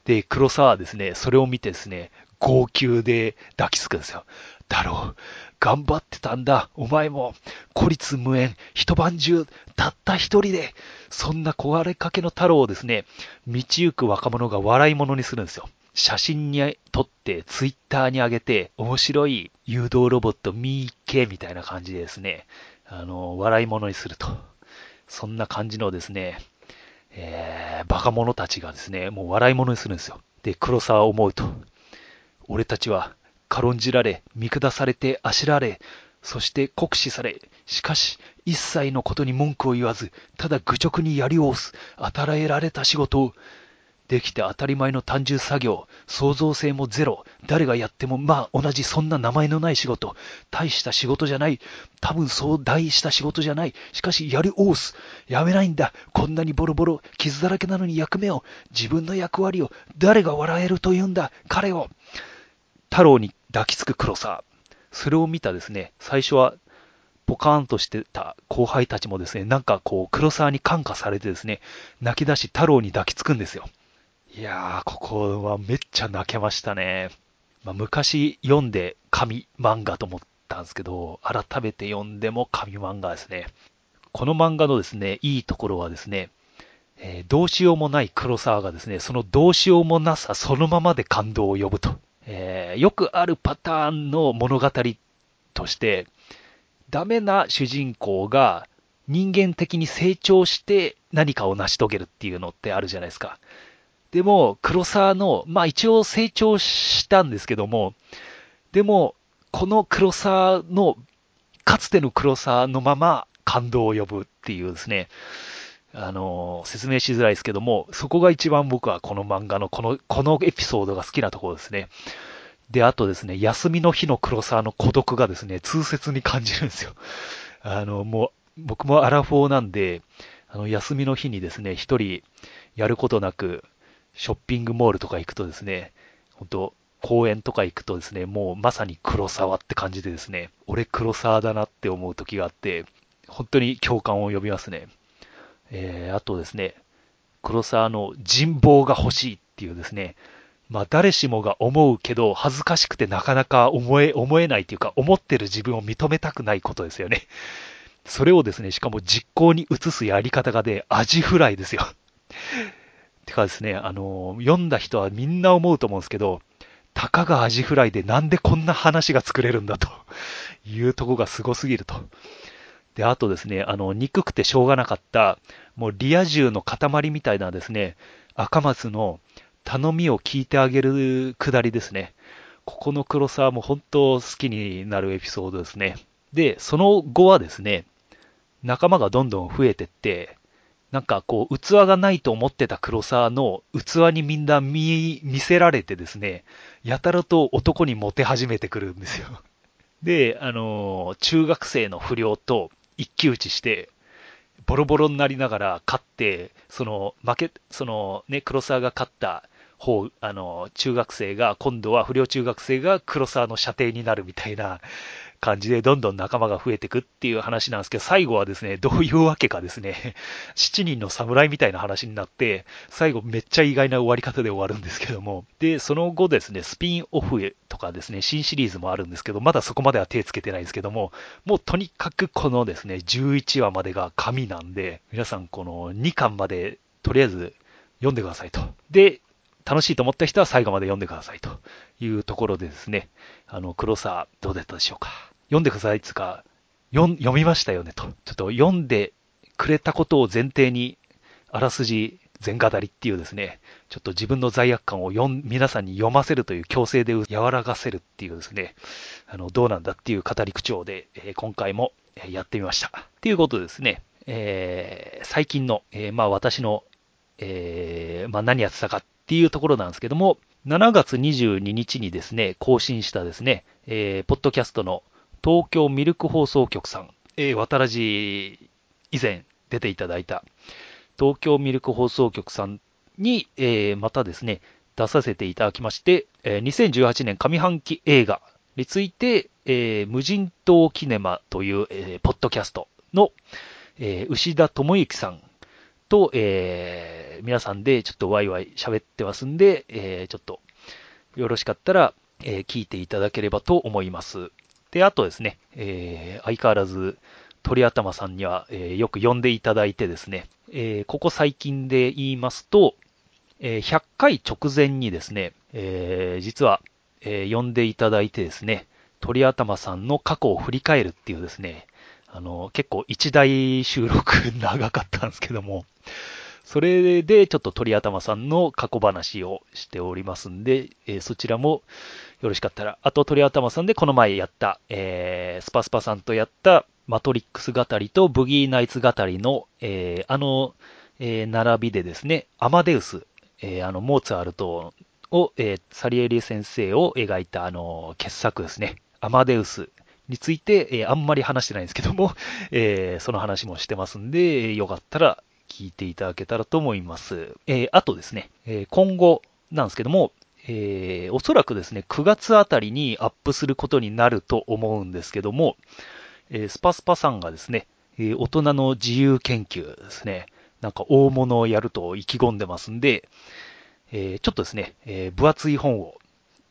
Speaker 1: で、黒沢はですね、それを見てですね、号泣で抱きつくんですよ。太郎、頑張ってたんだ。お前も、孤立無縁、一晩中、たった一人で、そんな壊れかけの太郎をですね、道行く若者が笑い物にするんですよ。写真に撮ってツイッターに上げて面白い誘導ロボット見ーけみたいな感じでですね、あの、笑い物にすると。そんな感じのですね、えー、バカ者たちがですね、もう笑い物にするんですよ。で、黒沢を思うと、俺たちは軽んじられ、見下されてあしられ、そして酷使され、しかし一切のことに文句を言わず、ただ愚直にやりおす、与えられた仕事を、できて当たり前の単純作業、創造性もゼロ、誰がやってもまあ同じそんな名前のない仕事、大した仕事じゃない、多分そう大した仕事じゃない、しかしやりおうす、やめないんだ、こんなにボロボロ、傷だらけなのに役目を、自分の役割を、誰が笑えると言うんだ、彼を。太郎に抱きつく黒沢。それを見たですね、最初はポカーンとしてた。後輩たちもですね、なんかこう、黒沢に感化されてですね、泣き出し太郎に抱きつくんですよ。いやー、ここはめっちゃ泣けましたね。まあ、昔読んで紙漫画と思ったんですけど、改めて読んでも紙漫画ですね。この漫画のですね、いいところはですね、えー、どうしようもない黒沢がですね、そのどうしようもなさそのままで感動を呼ぶと。えー、よくあるパターンの物語として、ダメな主人公が人間的に成長して何かを成し遂げるっていうのってあるじゃないですか。でも、黒沢の、まあ一応成長したんですけども、でも、この黒沢の、かつての黒沢のまま感動を呼ぶっていうですね、あの、説明しづらいですけども、そこが一番僕はこの漫画のこの、このエピソードが好きなところですね。で、あとですね、休みの日の黒沢の孤独がですね、痛切に感じるんですよ。あの、もう、僕もアラフォーなんで、あの、休みの日にですね、一人やることなく、ショッピングモールとか行くとですね、本当公園とか行くとですね、もうまさに黒沢って感じでですね、俺黒沢だなって思う時があって、本当に共感を呼びますね。えー、あとですね、黒沢の人望が欲しいっていうですね、まあ誰しもが思うけど恥ずかしくてなかなか思え、思えないっていうか思ってる自分を認めたくないことですよね。それをですね、しかも実行に移すやり方がね、アジフライですよ。てかですね、あの、読んだ人はみんな思うと思うんですけど、たかがアジフライでなんでこんな話が作れるんだというとこがすごすぎると。で、あとですね、あの、憎くてしょうがなかった、もうリア充の塊みたいなですね、赤松の頼みを聞いてあげるくだりですね。ここの黒沢も本当好きになるエピソードですね。で、その後はですね、仲間がどんどん増えてって、なんかこう、器がないと思ってた黒沢の器にみんな見、見せられてですね、やたらと男にモテ始めてくるんですよ。[LAUGHS] で、あの、中学生の不良と一騎打ちして、ボロボロになりながら勝って、その、負け、そのね、黒沢が勝った方、あの、中学生が、今度は不良中学生が黒沢の射程になるみたいな、感じでどんどん仲間が増えていくっていう話なんですけど、最後はですね、どういうわけかですね、[LAUGHS] 7人の侍みたいな話になって、最後めっちゃ意外な終わり方で終わるんですけども、で、その後ですね、スピンオフとかですね、新シリーズもあるんですけど、まだそこまでは手つけてないんですけども、もうとにかくこのですね、11話までが神なんで、皆さんこの2巻までとりあえず読んでくださいと。で、楽しいと思った人は最後まで読んでくださいというところでですね、あの、黒沢どうだったでしょうか。読んでくださいつか、読みましたよねと。ちょっと読んでくれたことを前提に、あらすじ全語りっていうですね、ちょっと自分の罪悪感を読皆さんに読ませるという強制で和らがせるっていうですね、あの、どうなんだっていう語り口調で、え、今回もやってみました。っていうことですね、えー、最近の、えー、まあ私の、えー、まあ何やってたかっていうところなんですけども、7月22日にですね、更新したですね、えー、ポッドキャストの東京ミルク放送局さん、えー、渡らじ以前出ていただいた東京ミルク放送局さんに、えー、またですね、出させていただきまして、えー、2018年上半期映画について、えー、無人島キネマという、えー、ポッドキャストの、えー、牛田智之さんと、えー、皆さんでちょっとワイワイ喋ってますんで、えー、ちょっとよろしかったら、えー、聞いていただければと思います。で、あとですね、えー、相変わらず鳥頭さんには、えー、よく呼んでいただいてですね、えー、ここ最近で言いますと、えー、100回直前にですね、えー、実は、えー、呼んでいただいてですね、鳥頭さんの過去を振り返るっていうですね、あの、結構一大収録長かったんですけども、それでちょっと鳥頭さんの過去話をしておりますんで、えー、そちらもよろしかったら、あと鳥頭さんでこの前やった、えー、スパスパさんとやったマトリックス語りとブギーナイツ語りの、えー、あの、えー、並びでですね、アマデウス、えー、あの、モーツァルトを、えー、サリエリ先生を描いたあの、傑作ですね、アマデウスについて、えー、あんまり話してないんですけども、[LAUGHS] えー、その話もしてますんで、よかったら聞いていただけたらと思います。えー、あとですね、え今後なんですけども、えー、おそらくですね、9月あたりにアップすることになると思うんですけども、えー、スパスパさんがですね、えー、大人の自由研究ですね、なんか大物をやると意気込んでますんで、えちょっとですね、え分厚い本を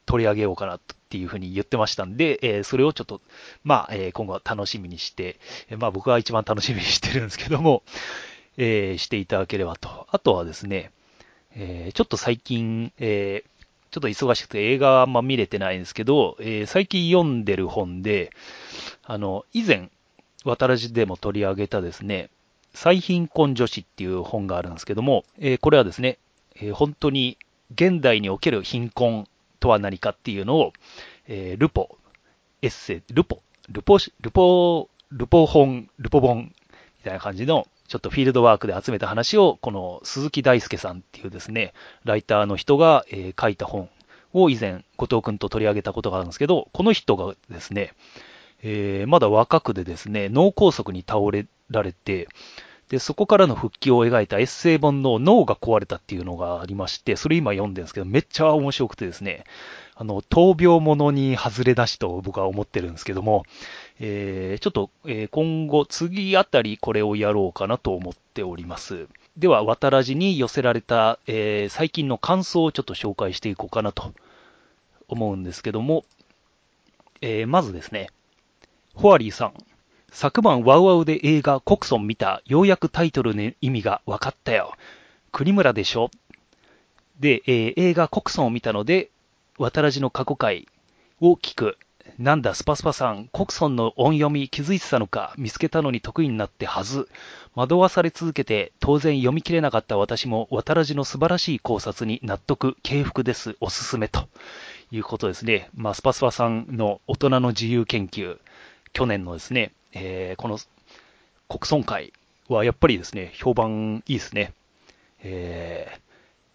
Speaker 1: 取り上げようかなっていうふうに言ってましたんで、えそれをちょっと、まあ、え今後は楽しみにして、えまあ僕は一番楽しみにしてるんですけども、えしていただければと。あとはですね、えちょっと最近、えちょっと忙しくて映画はあんま見れてないんですけど、え最近読んでる本で、あの、以前、渡らじでも取り上げたですね、最貧困女子っていう本があるんですけども、えこれはですね、え本当に現代における貧困とは何かっていうのを、えルポ、エッセイ、ルポ、ルポ、ルポ、ルポ本、ルポ本みたいな感じの、ちょっとフィールドワークで集めた話を、この鈴木大輔さんっていうですね、ライターの人が、え書いた本を以前、後藤くんと取り上げたことがあるんですけど、この人がですね、えー、まだ若くでですね、脳梗塞に倒れられて、で、そこからの復帰を描いたエッセイ本の脳が壊れたっていうのがありまして、それ今読んでるんですけど、めっちゃ面白くてですね、あの、闘病ものに外れ出しと僕は思ってるんですけども、えー、ちょっと、えー、今後、次あたりこれをやろうかなと思っております。では、渡らじに寄せられた、えー、最近の感想をちょっと紹介していこうかなと思うんですけども、えー、まずですね、ホアリーさん。昨晩ワウワウで映画コクソン見た。ようやくタイトルの意味が分かったよ。国村でしょで、えー、映画コクソンを見たので、渡らじの過去回を聞く。なんだ、スパスパさん、コクソンの音読み気づいてたのか、見つけたのに得意になってはず。惑わされ続けて、当然読み切れなかった私も、渡らじの素晴らしい考察に納得、敬服です、おすすめということですね。まあ、スパスパさんの大人の自由研究、去年のですね、えー、この国村会はやっぱりですね、評判いいですね。え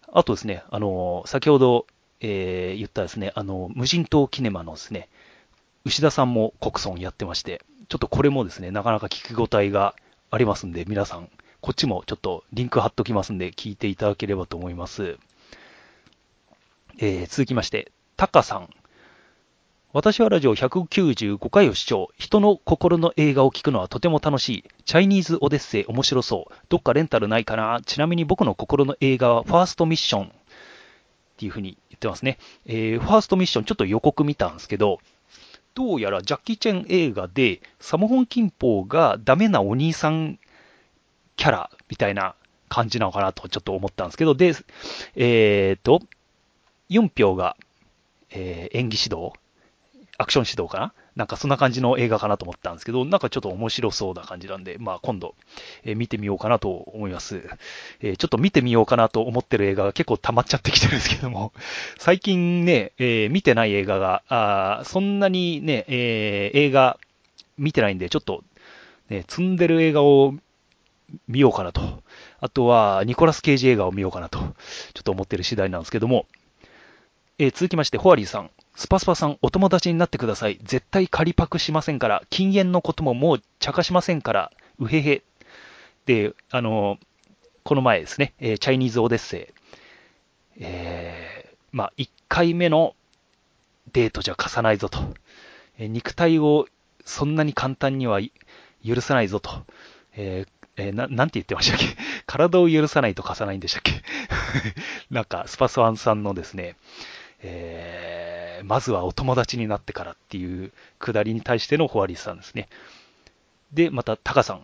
Speaker 1: ー、あとですね、あの、先ほど、えー、言ったですね、あの、無人島キネマのですね、牛田さんも国村やってまして、ちょっとこれもですね、なかなか聞き応えがありますんで、皆さん、こっちもちょっとリンク貼っときますんで、聞いていただければと思います。えー、続きまして、タカさん。私はラジオ195回を視聴。人の心の映画を聞くのはとても楽しい。チャイニーズオデッセイ面白そう。どっかレンタルないかなちなみに僕の心の映画はファーストミッションっていう風に言ってますね。えー、ファーストミッションちょっと予告見たんですけど、どうやらジャッキー・チェン映画でサモホン・キンポーがダメなお兄さんキャラみたいな感じなのかなとちょっと思ったんですけど、で、えっ、ー、と、4票が、えー、演技指導アクション指導かななんかそんな感じの映画かなと思ったんですけど、なんかちょっと面白そうな感じなんで、まあ今度、えー、見てみようかなと思います、えー、ちょっと見てみようかなと思ってる映画が結構溜まっちゃってきてるんですけども、[LAUGHS] 最近ね、えー、見てない映画が、あそんなにね、え映画見てないんで、ちょっと、ね、積んでる映画を見ようかなと。あとは、ニコラス・ケイジ映画を見ようかなと、ちょっと思ってる次第なんですけども、え続きまして、ホアリーさん。スパスパさん、お友達になってください。絶対仮パクしませんから、禁煙のことももう茶化しませんから、うへへ。で、あの、この前ですね、えー、チャイニーズオデッセイ。えー、まあ、1回目のデートじゃ貸さないぞと。えー、肉体をそんなに簡単には許さないぞと。えー、えー、な、なんて言ってましたっけ？[LAUGHS] 体を許さないと貸さないんでしたっけ？[LAUGHS] なんか、スパスワンさんのですね、えーまずはお友達になってからっていうくだりに対してのホワリスさんですね。で、また、タカさん。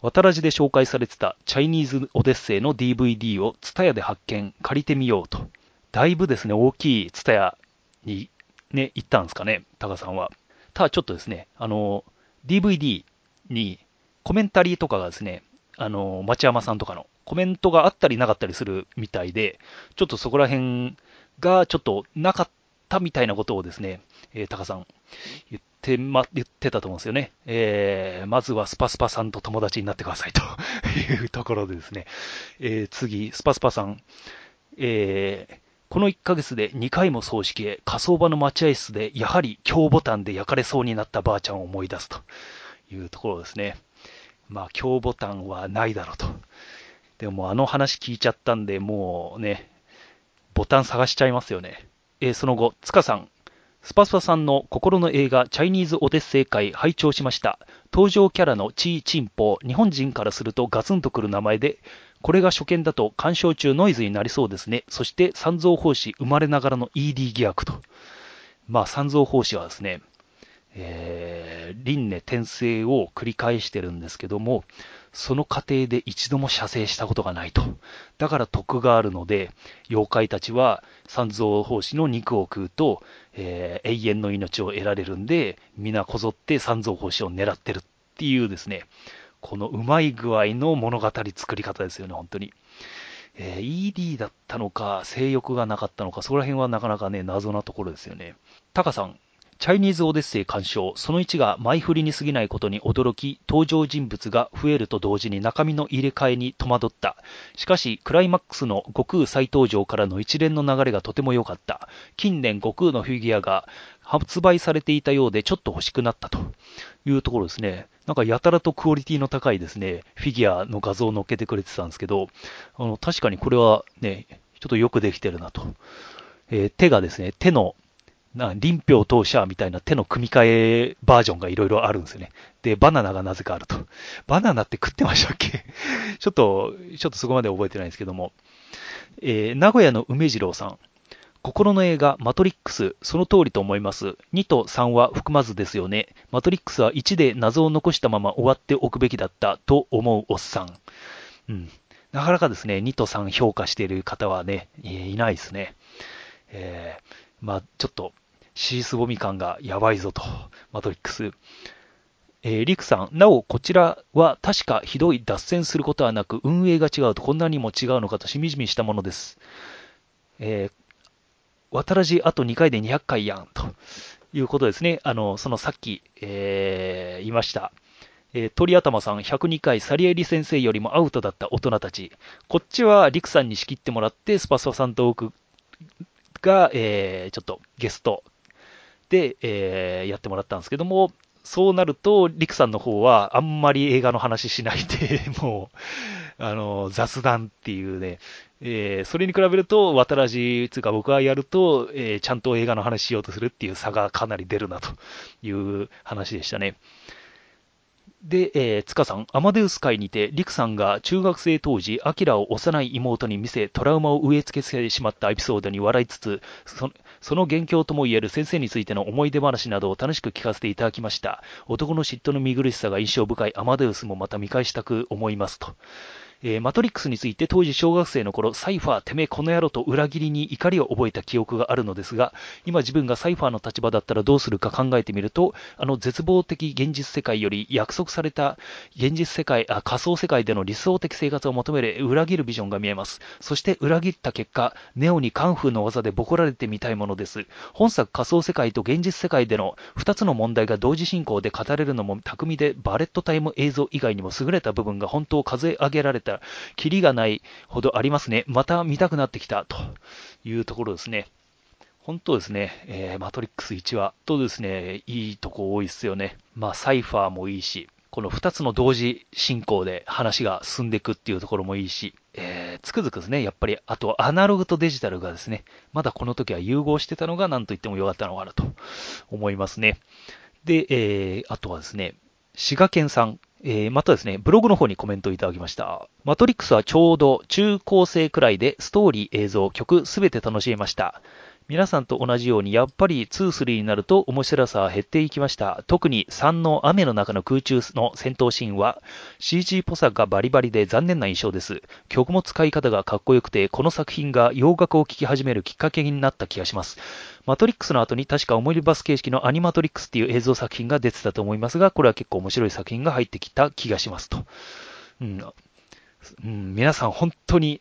Speaker 1: 渡らじで紹介されてたチャイニーズオデッセイの DVD をツタヤで発見、借りてみようと。だいぶですね、大きいツタヤにね、行ったんですかね、タカさんは。ただちょっとですね、あの、DVD にコメンタリーとかがですね、あの、町山さんとかのコメントがあったりなかったりするみたいで、ちょっとそこら辺がちょっとなかったみたいなことをですね、えー、タカさん言ってま、言ってたと思うんですよね。えー、まずはスパスパさんと友達になってくださいと [LAUGHS] いうところでですね、えー、次、スパスパさん、えー、この1ヶ月で2回も葬式へ、火葬場の待合室で、やはり強ボタンで焼かれそうになったばあちゃんを思い出すというところですね。まあ、強ボタンはないだろうと。でも、あの話聞いちゃったんで、もうね、ボタン探しちゃいますよね。えー、その後、塚さん、スパスパさんの心の映画、チャイニーズオデッセイ会、拝聴しました。登場キャラのチー・チンポ、日本人からするとガツンとくる名前で、これが初見だと鑑賞中ノイズになりそうですね。そして、三蔵法師生まれながらの ED 疑惑と。まあ、三蔵法師はですね、えー、輪廻転生を繰り返してるんですけども、その過程で一度も射精したことがないと。だから徳があるので、妖怪たちは三蔵法師の肉を食うと、えー、永遠の命を得られるんで、皆こぞって三蔵法師を狙ってるっていうですね、このうまい具合の物語作り方ですよね、本当に。えー、ED だったのか、性欲がなかったのか、そこら辺はなかなかね、謎なところですよね。タカさん、チャイニーズオデッセイ鑑賞、その1が前振りに過ぎないことに驚き、登場人物が増えると同時に中身の入れ替えに戸惑った。しかし、クライマックスの悟空再登場からの一連の流れがとても良かった。近年悟空のフィギュアが発売されていたようでちょっと欲しくなったというところですね。なんかやたらとクオリティの高いですね、フィギュアの画像を載っけてくれてたんですけど、あの確かにこれはね、ちょっとよくできてるなと。えー、手がですね、手のな、臨氷当社みたいな手の組み替えバージョンがいろいろあるんですよね。で、バナナがなぜかあると。バナナって食ってましたっけ？[LAUGHS] ちょっと、ちょっとそこまで覚えてないんですけども。えー、名古屋の梅次郎さん。心の映画、マトリックス、その通りと思います。2と3は含まずですよね。マトリックスは1で謎を残したまま終わっておくべきだったと思うおっさん。うん。なかなかですね、2と3評価している方はね、いないですね。えー、まあ、ちょっと、シースボミ感がやばいぞと、マトリックス。えー、リクさん、なお、こちらは確かひどい脱線することはなく、運営が違うとこんなにも違うのかとしみじみしたものです。えー、渡らじあと2回で200回やん、ということですね。あの、そのさっき、えー、言いました。えー、鳥頭さん102回、サリエリ先生よりもアウトだった大人たち。こっちはリクさんに仕切ってもらって、スパスパさんと僕が、えー、ちょっとゲストで、えー、やってもらったんですけども、そうなると、リクさんの方はあんまり映画の話しないで、[LAUGHS] もう、あの、雑談っていうね、えー、それに比べると、渡らじ、つうか僕がやると、えー、ちゃんと映画の話しようとするっていう差がかなり出るなという話でしたね。で、えー、塚さん、アマデウス会にて、リクさんが中学生当時、アキラを幼い妹に見せ、トラウマを植え付けてしまったエピソードに笑いつつ、そその元凶ともいえる先生についての思い出話などを楽しく聞かせていただきました。男の嫉妬の見苦しさが印象深いアマデウスもまた見返したく思いますと。えー、マトリックスについて当時小学生の頃、サイファー、てめえこの野郎と裏切りに怒りを覚えた記憶があるのですが、今自分がサイファーの立場だったらどうするか考えてみると、あの絶望的現実世界より約束された現実世界、あ仮想世界での理想的生活を求める裏切るビジョンが見えます。そして裏切った結果、ネオにカンフーの技でボコられてみたいものです。本作仮想世界と現実世界での2つの問題が同時進行で語れるのも巧みで、バレットタイム映像以外にも優れた部分が本当を数え上げられたキリがないほどありますね。また見たくなってきたというところですね。本当ですね、えー、マトリックス1話とですね、いいとこ多いですよね。まあ、サイファーもいいし、この2つの同時進行で話が進んでいくっていうところもいいし、えー、つくづくですね、やっぱり、あとアナログとデジタルがですね、まだこの時は融合してたのが何と言っても良かったのかなと思いますね。で、えー、あとはですね、滋賀県さん、えー、またですね、ブログの方にコメントいただきました。マトリックスはちょうど中高生くらいでストーリー、映像、曲すべて楽しめました。皆さんと同じように、やっぱり2、3になると面白さは減っていきました。特に3の雨の中の空中の戦闘シーンは CG っぽさがバリバリで残念な印象です。曲も使い方がかっこよくて、この作品が洋楽を聴き始めるきっかけになった気がします。マトリックスの後に確か思い出バス形式のアニマトリックスっていう映像作品が出てたと思いますが、これは結構面白い作品が入ってきた気がしますと。うん。うん、皆さん本当に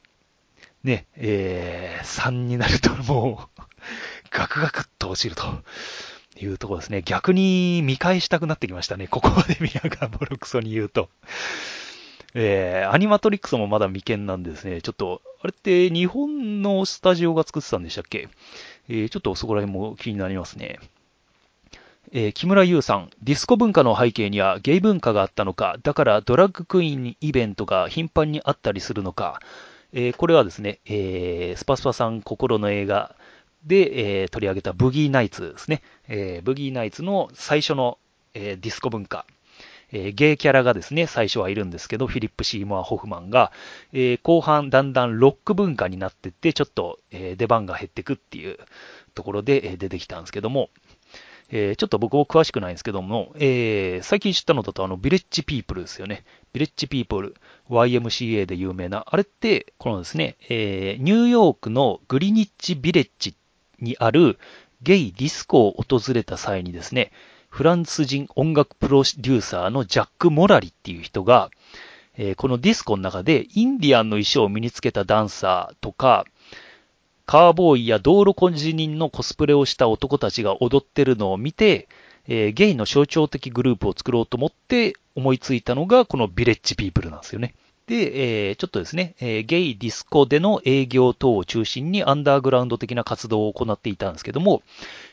Speaker 1: ね、えー、3になるともう、ガクガクっと落ちるというところですね。逆に見返したくなってきましたね。ここまで宮川ボロクソに言うと。えー、アニマトリックスもまだ未見なんですね。ちょっと、あれって日本のスタジオが作ってたんでしたっけ？えー、ちょっとそこら辺も気になりますね。えー、木村優さん、ディスコ文化の背景にはゲイ文化があったのか、だからドラッグクイーンイベントが頻繁にあったりするのか、えー、これはですね、えー、スパスパさん心の映画で、えー、取り上げたブギーナイツですね。えー、ブギーナイツの最初の、えー、ディスコ文化。えー、ゲイキャラがですね、最初はいるんですけど、フィリップ・シーモア・ホフマンが、え、後半だんだんロック文化になってって、ちょっと、え、出番が減ってくっていうところで、え、出てきたんですけども、え、ちょっと僕も詳しくないんですけども、えー、最近知ったのだとあの、ビレッジピープルですよね。ビレッジピープル、YMCA で有名な、あれって、このですね、えー、ニューヨークのグリニッチビレッジにあるゲイディスコを訪れた際にですね、フランス人音楽プロデューサーのジャック・モラリっていう人が、えー、このディスコの中でインディアンの衣装を身につけたダンサーとか、カーボーイや道路工事人のコスプレをした男たちが踊ってるのを見て、えー、ゲイの象徴的グループを作ろうと思って思いついたのがこのビレッジピープルなんですよね。で、えー、ちょっとですね、えー、ゲイディスコでの営業等を中心にアンダーグラウンド的な活動を行っていたんですけども、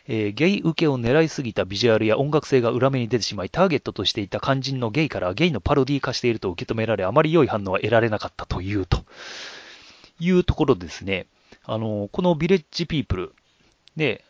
Speaker 1: えー、ゲイ受けを狙いすぎたビジュアルや音楽性が裏目に出てしまい、ターゲットとしていた肝心のゲイからゲイのパロディ化していると受け止められ、あまり良い反応は得られなかったというと、いうところですね。あの、このビレッジピープルで、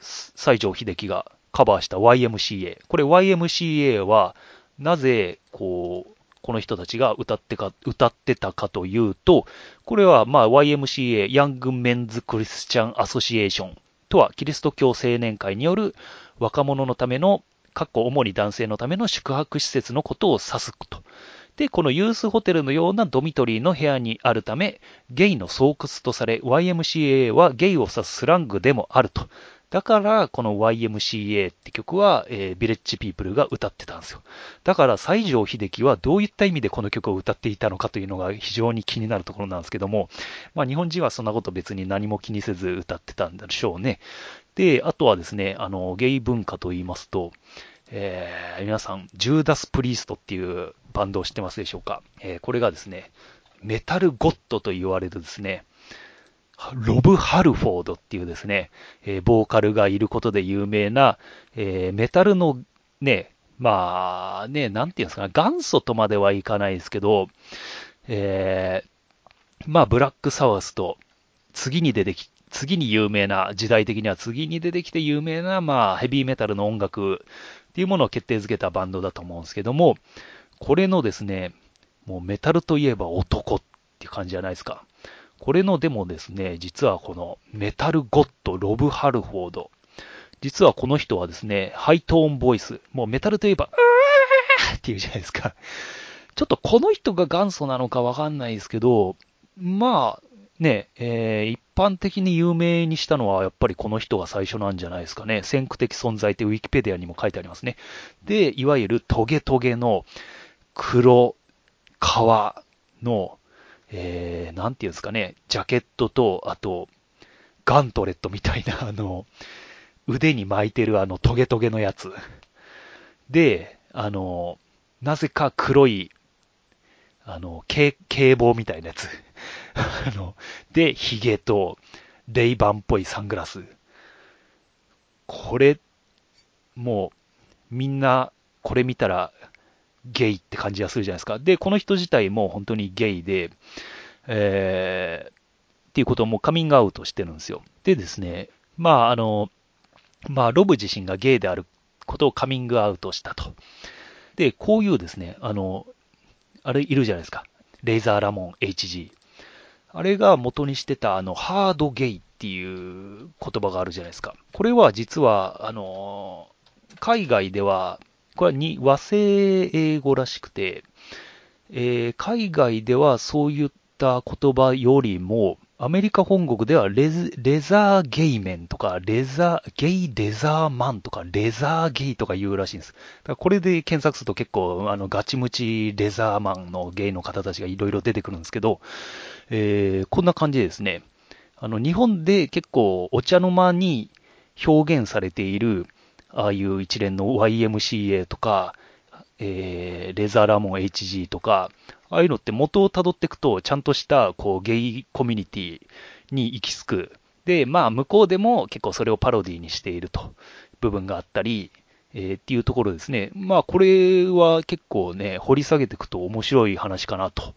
Speaker 1: 西城秀樹がカバーした YMCA。これ YMCA は、なぜ、こう、この人たちが歌ってか、歌ってたかというと、これはまあ YMCA、ヤングメンズクリスチャンアソシエーションとは、キリスト教青年会による若者のための、かっこ主に男性のための宿泊施設のことを指すこと。で、このユースホテルのようなドミトリーの部屋にあるため、ゲイの巣窟とされ、YMCA はゲイを指すスラングでもあると。だから、この YMCA って曲は、えー、ビレッジピープルが歌ってたんですよ。だから、西城秀樹はどういった意味でこの曲を歌っていたのかというのが非常に気になるところなんですけども、まあ、日本人はそんなこと別に何も気にせず歌ってたんでしょうね。で、あとはですね、あの、ゲイ文化と言いますと、えー、皆さん、ジューダス・プリーストっていうバンドを知ってますでしょうか、えー、これがですね、メタルゴッドと言われるですね、ロブ・ハルフォードっていうですね、えー、ボーカルがいることで有名な、えー、メタルのね、まあね、なんていうんですかね、元祖とまではいかないですけど、えー、まあブラックサワスと次に出てき、次に有名な、時代的には次に出てきて有名な、まあヘビーメタルの音楽っていうものを決定づけたバンドだと思うんですけども、これのですね、もうメタルといえば男っていう感じじゃないですか。これのでもですね、実はこのメタルゴッド、ロブ・ハルフォード。実はこの人はですね、ハイトーンボイス。もうメタルといえば、うーっていうじゃないですか。ちょっとこの人が元祖なのかわかんないですけど、まあ、ね、えー、一般的に有名にしたのはやっぱりこの人が最初なんじゃないですかね。先駆的存在ってウィキペディアにも書いてありますね。で、いわゆるトゲトゲの黒、革のえー、なんていうんですかね、ジャケットと、あと、ガントレットみたいな、[LAUGHS] あの、腕に巻いてるあのトゲトゲのやつ。で、あの、なぜか黒い、あの、警警棒みたいなやつ。[LAUGHS] あの、で、髭と、レイバンっぽいサングラス。これ、もう、みんな、これ見たら、ゲイって感じがするじゃないですか。で、この人自体も本当にゲイで、えー、っていうこともカミングアウトしてるんですよ。でですね、まあ、あの、まあ、ロブ自身がゲイであることをカミングアウトしたと。で、こういうですね、あの、あれいるじゃないですか。レイザーラモン HG。あれが元にしてた、あの、ハードゲイっていう言葉があるじゃないですか。これは実は、あの、海外では、これはに和製英語らしくて、えー、海外ではそういった言葉よりも、アメリカ本国ではレレザーゲイメンとか、レザー、ゲイレザーマンとか、レザーゲイとか言うらしいんです。だからこれで検索すると結構、あの、ガチムチレザーマンのゲイの方たちがいろいろ出てくるんですけど、えー、こんな感じでですね、あの、日本で結構お茶の間に表現されている、ああいう一連の YMCA とか、えー、レザーラモン HG とか、ああいうのって元を辿っていくと、ちゃんとした、こう、ゲイコミュニティに行き着く。で、まあ、向こうでも結構それをパロディにしていると、部分があったり、えー、っていうところですね。まあ、これは結構ね、掘り下げていくと面白い話かなと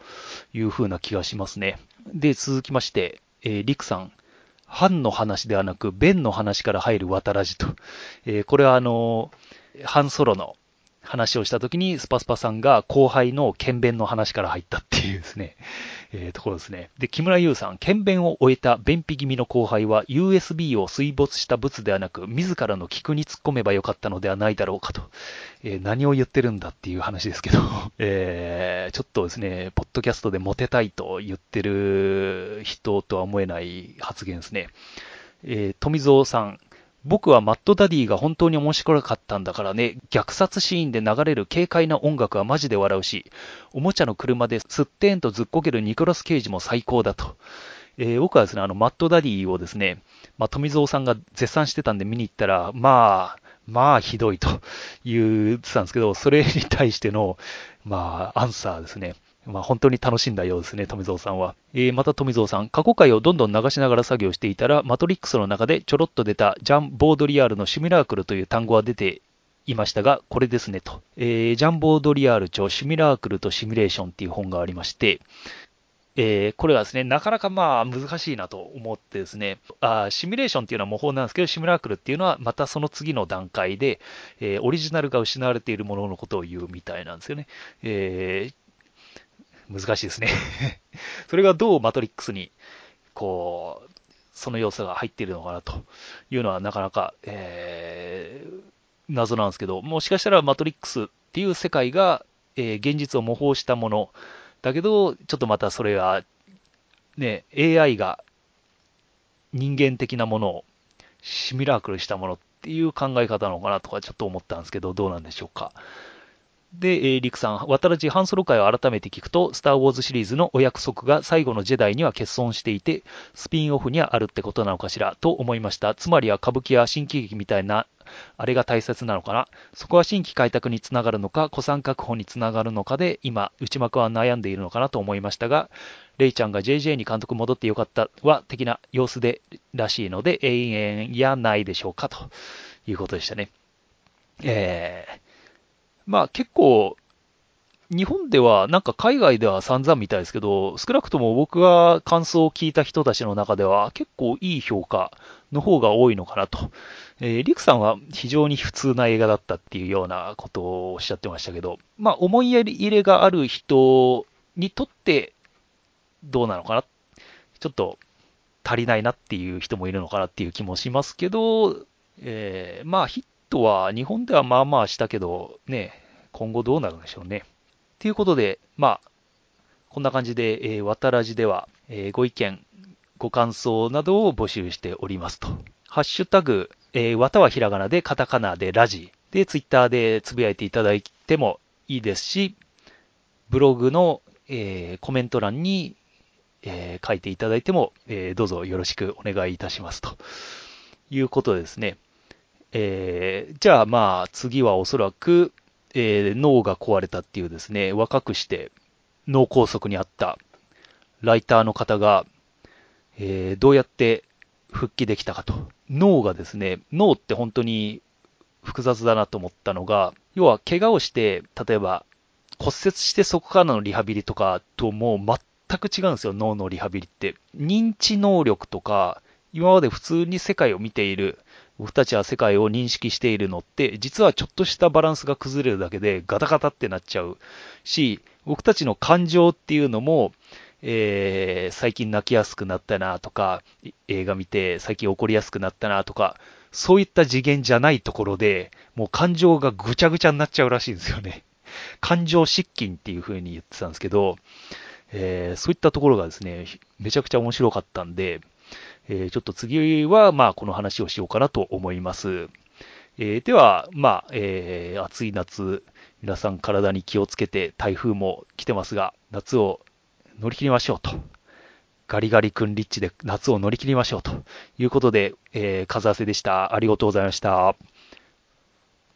Speaker 1: いうふうな気がしますね。で、続きまして、えー、リクさん。藩の話ではなく、弁の話から入る渡らじと。えー、これはあの、ハンソロの話をした時に、スパスパさんが後輩の剣弁の話から入ったっていうですね、えー、ところですね。で、木村優さん、剣弁を終えた便秘気味の後輩は、USB を水没した物ではなく、自らの菊に突っ込めばよかったのではないだろうかと。えー、何を言ってるんだっていう話ですけど、[LAUGHS] えー、ちょっとですね、ポッドキャストでモテたいと言ってる人とは思えない発言ですね。えー、富蔵さん、僕はマッドダディが本当に面白かったんだからね、虐殺シーンで流れる軽快な音楽はマジで笑うし、おもちゃの車ですってんとずっこけるニコラス・ケイジも最高だと。えー、僕はですね、あの、マッドダディをですね、まあ、富蔵さんが絶賛してたんで見に行ったら、まあ、まあ、ひどいと言ってたんですけど、それに対しての、まあ、アンサーですね。まあ、本当に楽しんだようですね、富蔵さんは。えー、また富蔵さん、過去回をどんどん流しながら作業していたら、マトリックスの中でちょろっと出たジャン・ボードリアールのシミュラークルという単語は出ていましたが、これですねと。えー、ジャンボードリアール著シミュラークルとシミュレーションっていう本がありまして、えー、これはですね、なかなかまあ難しいなと思ってですね、あシミュレーションっていうのは模倣なんですけど、シミュラークルっていうのはまたその次の段階で、えー、オリジナルが失われているもののことを言うみたいなんですよね。えー、難しいですね [LAUGHS] それがどうマトリックスに、こう、その要素が入っているのかなというのはなかなか、えー、謎なんですけど、もしかしたらマトリックスっていう世界が、えー、現実を模倣したもの、だけど、ちょっとまたそれは、ね、AI が人間的なものをシミュラークルしたものっていう考え方なのかなとかちょっと思ったんですけど、どうなんでしょうか。で、えー、リクさん、渡らじハンソロ会を改めて聞くと、スター・ウォーズシリーズのお約束が最後のジェダイには欠損していて、スピンオフにはあるってことなのかしら、と思いました。つまりは歌舞伎や新喜劇みたいなあれが大切なのかな。そこは新規開拓につながるのか、古参確保につながるのかで、今、内幕は悩んでいるのかなと思いましたが、レイちゃんが JJ に監督戻ってよかったは、的な様子で、らしいので、永遠やないでしょうか、ということでしたね。えー、まあ結構、日本では、なんか海外では散々みたいですけど、少なくとも僕が感想を聞いた人たちの中では結構いい評価の方が多いのかなと。えー、リクさんは非常に普通な映画だったっていうようなことをおっしゃってましたけど、まあ思いやり入れがある人にとってどうなのかな？ちょっと足りないなっていう人もいるのかなっていう気もしますけど、えー、まあヒットは日本ではまあまあしたけど、ね、今後どうなるんでしょうね。ということで、まあ、こんな感じで、えー、わたらじでは、えー、ご意見、ご感想などを募集しておりますと。ハッシュタグ、えー、わたはひらがなで、カタカナでラジで、ツイッターでつぶやいていただいてもいいですし、ブログの、えー、コメント欄に、えー、書いていただいても、えー、どうぞよろしくお願いいたしますということですね。えー、じゃあまあ次はおそらく、えー、脳が壊れたっていうですね、若くして脳梗塞にあったライターの方が、えー、どうやって復帰できたかと。脳がですね、脳って本当に複雑だなと思ったのが、要は怪我をして、例えば骨折してそこからのリハビリとかともう全く違うんですよ、脳のリハビリって。認知能力とか、今まで普通に世界を見ている僕たちは世界を認識しているのって、実はちょっとしたバランスが崩れるだけでガタガタってなっちゃうし、僕たちの感情っていうのも、えー、最近泣きやすくなったなとか、映画見て最近怒りやすくなったなとか、そういった次元じゃないところで、もう感情がぐちゃぐちゃになっちゃうらしいんですよね。[LAUGHS] 感情失禁っていう風に言ってたんですけど、えー、そういったところがですね、めちゃくちゃ面白かったんで、えー、ちょっと次は、まあ、この話をしようかなと思います。えー、では、まあ、えー、暑い夏、皆さん体に気をつけて、台風も来てますが、夏を乗り切りましょうと。ガリガリ君リッチで夏を乗り切りましょうということで、えー、風汗でした。ありがとうございました。